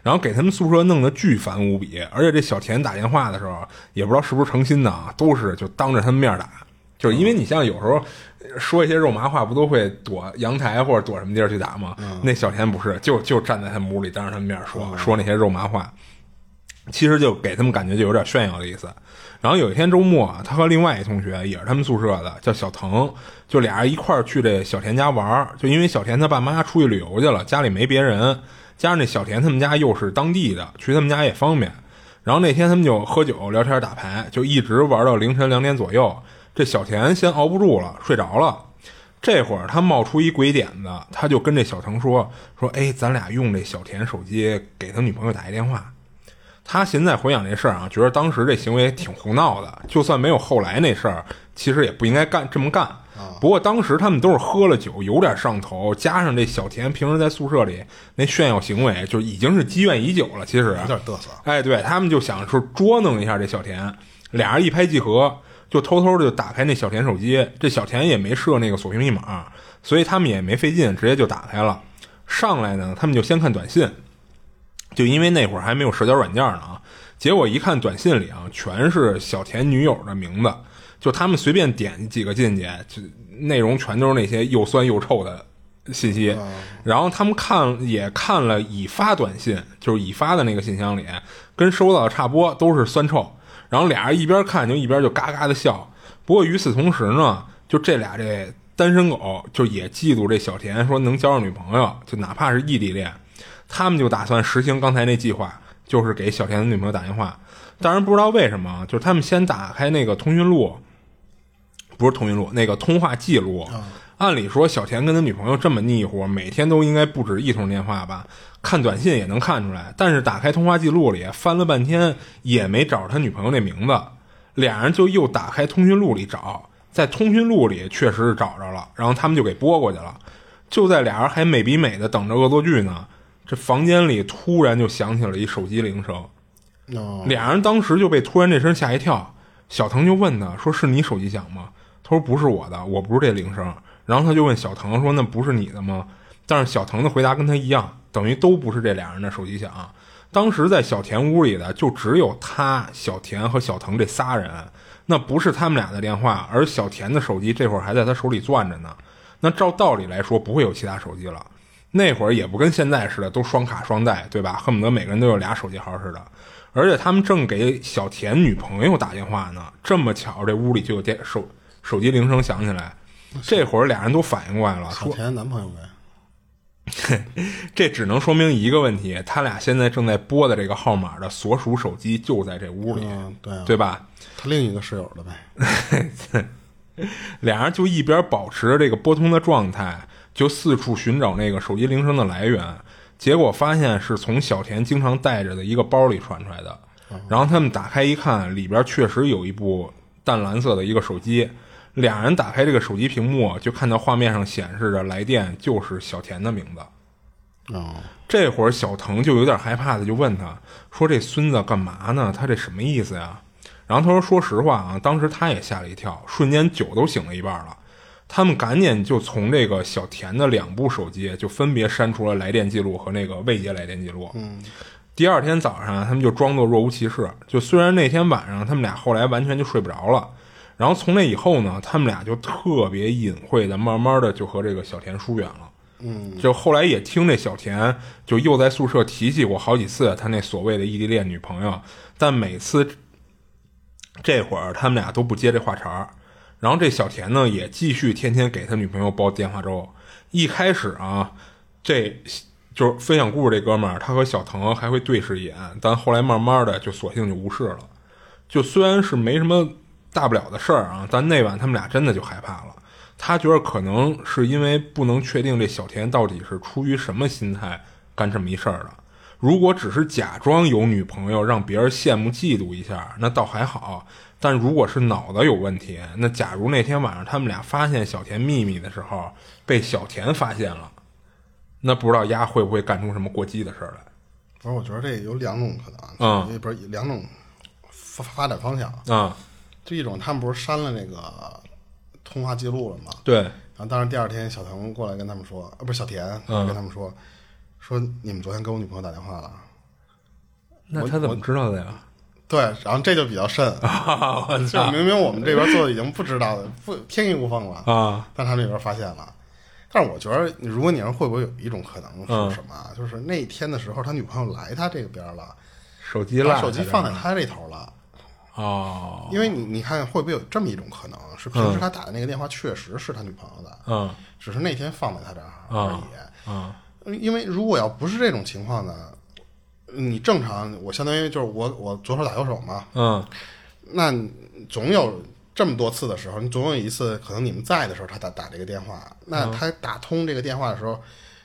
然后给他们宿舍弄得巨烦无比，而且这小田打电话的时候，也不知道是不是诚心的啊，都是就当着他们面打，就是因为你像有时候说一些肉麻话，不都会躲阳台或者躲什么地儿去打吗？那小田不是，就就站在他们屋里当着他们面说、说那些肉麻话。其实就给他们感觉就有点炫耀的意思。然后有一天周末啊，他和另外一同学也是他们宿舍的，叫小腾，就俩人一块儿去这小田家玩儿。就因为小田他爸妈出去旅游去了，家里没别人，加上那小田他们家又是当地的，去他们家也方便。然后那天他们就喝酒聊天打牌，就一直玩到凌晨两点左右。这小田先熬不住了，睡着了。这会儿他冒出一鬼点子，他就跟这小程说：“说哎，咱俩用这小田手机给他女朋友打一电话。”他现在回想这事儿啊，觉得当时这行为挺胡闹的。就算没有后来那事儿，其实也不应该干这么干。不过当时他们都是喝了酒，有点上头，加上这小田平时在宿舍里那炫耀行为，就已经是积怨已久了。其实有点嘚瑟。哎，对他们就想说捉弄一下这小田，俩人一拍即合，就偷偷的就打开那小田手机。这小田也没设那个锁屏密码，所以他们也没费劲，直接就打开了。上来呢，他们就先看短信。就因为那会儿还没有社交软件呢啊，结果一看短信里啊，全是小田女友的名字，就他们随便点几个进去，就内容全都是那些又酸又臭的信息。然后他们看也看了已发短信，就是已发的那个信箱里，跟收到的差不多，都是酸臭。然后俩人一边看就一边就嘎嘎的笑。不过与此同时呢，就这俩这单身狗就也嫉妒这小田，说能交上女朋友，就哪怕是异地恋。他们就打算实行刚才那计划，就是给小田的女朋友打电话。当然不知道为什么，就是他们先打开那个通讯录，不是通讯录，那个通话记录。按理说，小田跟他女朋友这么腻乎，每天都应该不止一通电话吧？看短信也能看出来。但是打开通话记录里翻了半天，也没找着他女朋友那名字。俩人就又打开通讯录里找，在通讯录里确实是找着了，然后他们就给拨过去了。就在俩人还美比美的等着恶作剧呢。这房间里突然就响起了一手机铃声，俩人当时就被突然这声吓一跳。小腾就问他说：“是你手机响吗？”他说：“不是我的，我不是这铃声。”然后他就问小腾说：“那不是你的吗？”但是小腾的回答跟他一样，等于都不是这俩人的手机响。当时在小田屋里的就只有他、小田和小腾这仨人，那不是他们俩的电话，而小田的手机这会儿还在他手里攥着呢。那照道理来说，不会有其他手机了。那会儿也不跟现在似的，都双卡双待，对吧？恨不得每个人都有俩手机号似的。而且他们正给小田女朋友打电话呢，这么巧，这屋里就有电手手机铃声响起来。这会儿俩人都反应过来了，小田男朋友呗。(laughs) 这只能说明一个问题：他俩现在正在拨的这个号码的所属手机就在这屋里，对对吧？他另一个室友的呗。(laughs) 俩人就一边保持着这个拨通的状态。就四处寻找那个手机铃声的来源，结果发现是从小田经常带着的一个包里传出来的。然后他们打开一看，里边确实有一部淡蓝色的一个手机。俩人打开这个手机屏幕，就看到画面上显示着来电就是小田的名字。哦，这会儿小腾就有点害怕的就问他说：“这孙子干嘛呢？他这什么意思呀？”然后他说：“说实话啊，当时他也吓了一跳，瞬间酒都醒了一半了。”他们赶紧就从这个小田的两部手机就分别删除了来电记录和那个未接来电记录。嗯，第二天早上，他们就装作若无其事。就虽然那天晚上他们俩后来完全就睡不着了，然后从那以后呢，他们俩就特别隐晦的，慢慢的就和这个小田疏远了。嗯，就后来也听这小田就又在宿舍提起过好几次他那所谓的异地恋女朋友，但每次这会儿他们俩都不接这话茬儿。然后这小田呢，也继续天天给他女朋友煲电话粥。一开始啊，这就是分享故事这哥们儿，他和小腾还会对视一眼，但后来慢慢的就索性就无视了。就虽然是没什么大不了的事儿啊，但那晚他们俩真的就害怕了。他觉得可能是因为不能确定这小田到底是出于什么心态干这么一事儿的。如果只是假装有女朋友让别人羡慕嫉妒一下，那倒还好。但如果是脑子有问题，那假如那天晚上他们俩发现小田秘密的时候被小田发现了，那不知道丫会不会干出什么过激的事儿来？不是，我觉得这有两种可能，嗯，不是两种发发展方向啊。就一种，他们不是删了那个通话记录了吗？对。然后，当然第二天小腾过来跟他们说，啊，不是小田跟他们说，说你们昨天给我女朋友打电话了。那他怎么知道的呀？对，然后这就比较慎，(laughs) 就明明我们这边做的已经不知道的，不天衣无缝了啊，但他们那边发现了。但是我觉得，如果你说会不会有一种可能是什么？就是那天的时候，他女朋友来他这边了，手机落把手机放在他这头了。哦，因为你你看会不会有这么一种可能，是平时他打的那个电话确实是他女朋友的，嗯。只是那天放在他这儿而已。嗯因为如果要不是这种情况呢，你正常我相当于就是我我左手打右手嘛，嗯。那总有这么多次的时候，你总有一次可能你们在的时候，他打打这个电话，那他打通这个电话的时候，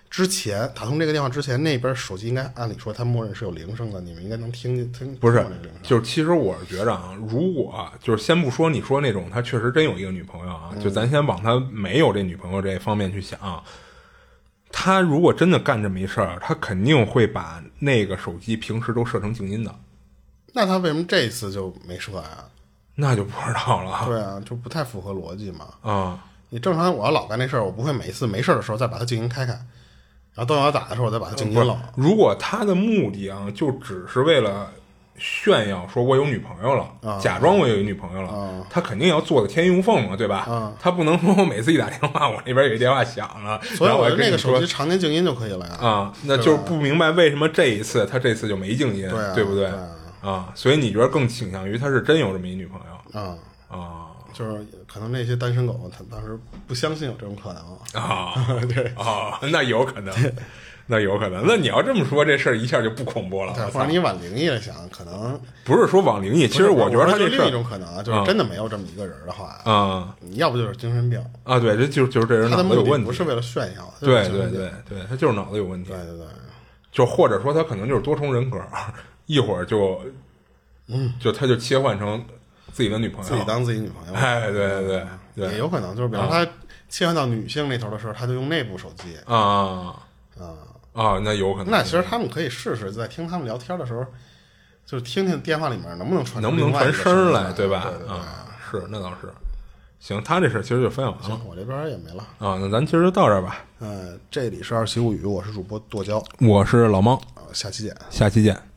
之前打通这个电话之前，那边手机应该按理说它默认是有铃声的，你们应该能听见听不是。就是其实我是觉着啊，如果就是先不说你说那种他确实真有一个女朋友啊，就咱先往他没有这女朋友这方面去想。他如果真的干这么一事儿，他肯定会把那个手机平时都设成静音的，那他为什么这次就没设呀？那就不知道了对啊，就不太符合逻辑嘛。啊。你正常我要老干那事儿，我不会每一次没事儿的时候再把它静音开开，然后等我要打的时候我再把它静音了。，如果他的目的啊，就只是为了炫耀说我有女朋友了，假装我有一女朋友了，他肯定要做的天衣无缝嘛，对吧？他不能说我每次一打电话，我那边有一电话响了，所以我的那个手机常年静音就可以了呀。啊，那就是不明白为什么这一次他这次就没静音，对啊不对？对啊啊，所以你觉得更倾向于他是真有这么一女朋友啊、啊就是可能那些单身狗他当时不相信有这种可能。啊？(laughs) 对啊，那有可能，(laughs) 那有可能。那你要这么说，这事儿一下就不恐怖了。对，或者你往灵异了想，可能不是说往灵异，其实我觉得他这另一种可能啊，就是真的没有这么一个人的话，啊你要不就是精神病，啊，对，这就就是这人脑子有问题，不是为了炫耀，对对对对，他就是脑子有问题，对对对，就或者说他可能就是多重人格，(laughs) 一会儿就，嗯，就他就切换成自己的女朋友，自己当自己女朋友，哎，对对对对，也有可能就是，比方说他切换到女性那头的时候，他就用那部手机啊啊。啊，那有可能，那其实他们可以试试，在听他们聊天的时候，就是听听电话里面能不能传能不能传声儿来，对，吧？对对对啊，是，那倒是。行，他这事儿其实就分享完了行，我这边也没了。啊，那咱今儿就到这儿吧。呃，这里是二七物语，我是主播剁椒，我是老猫，呃，下期见。下期见。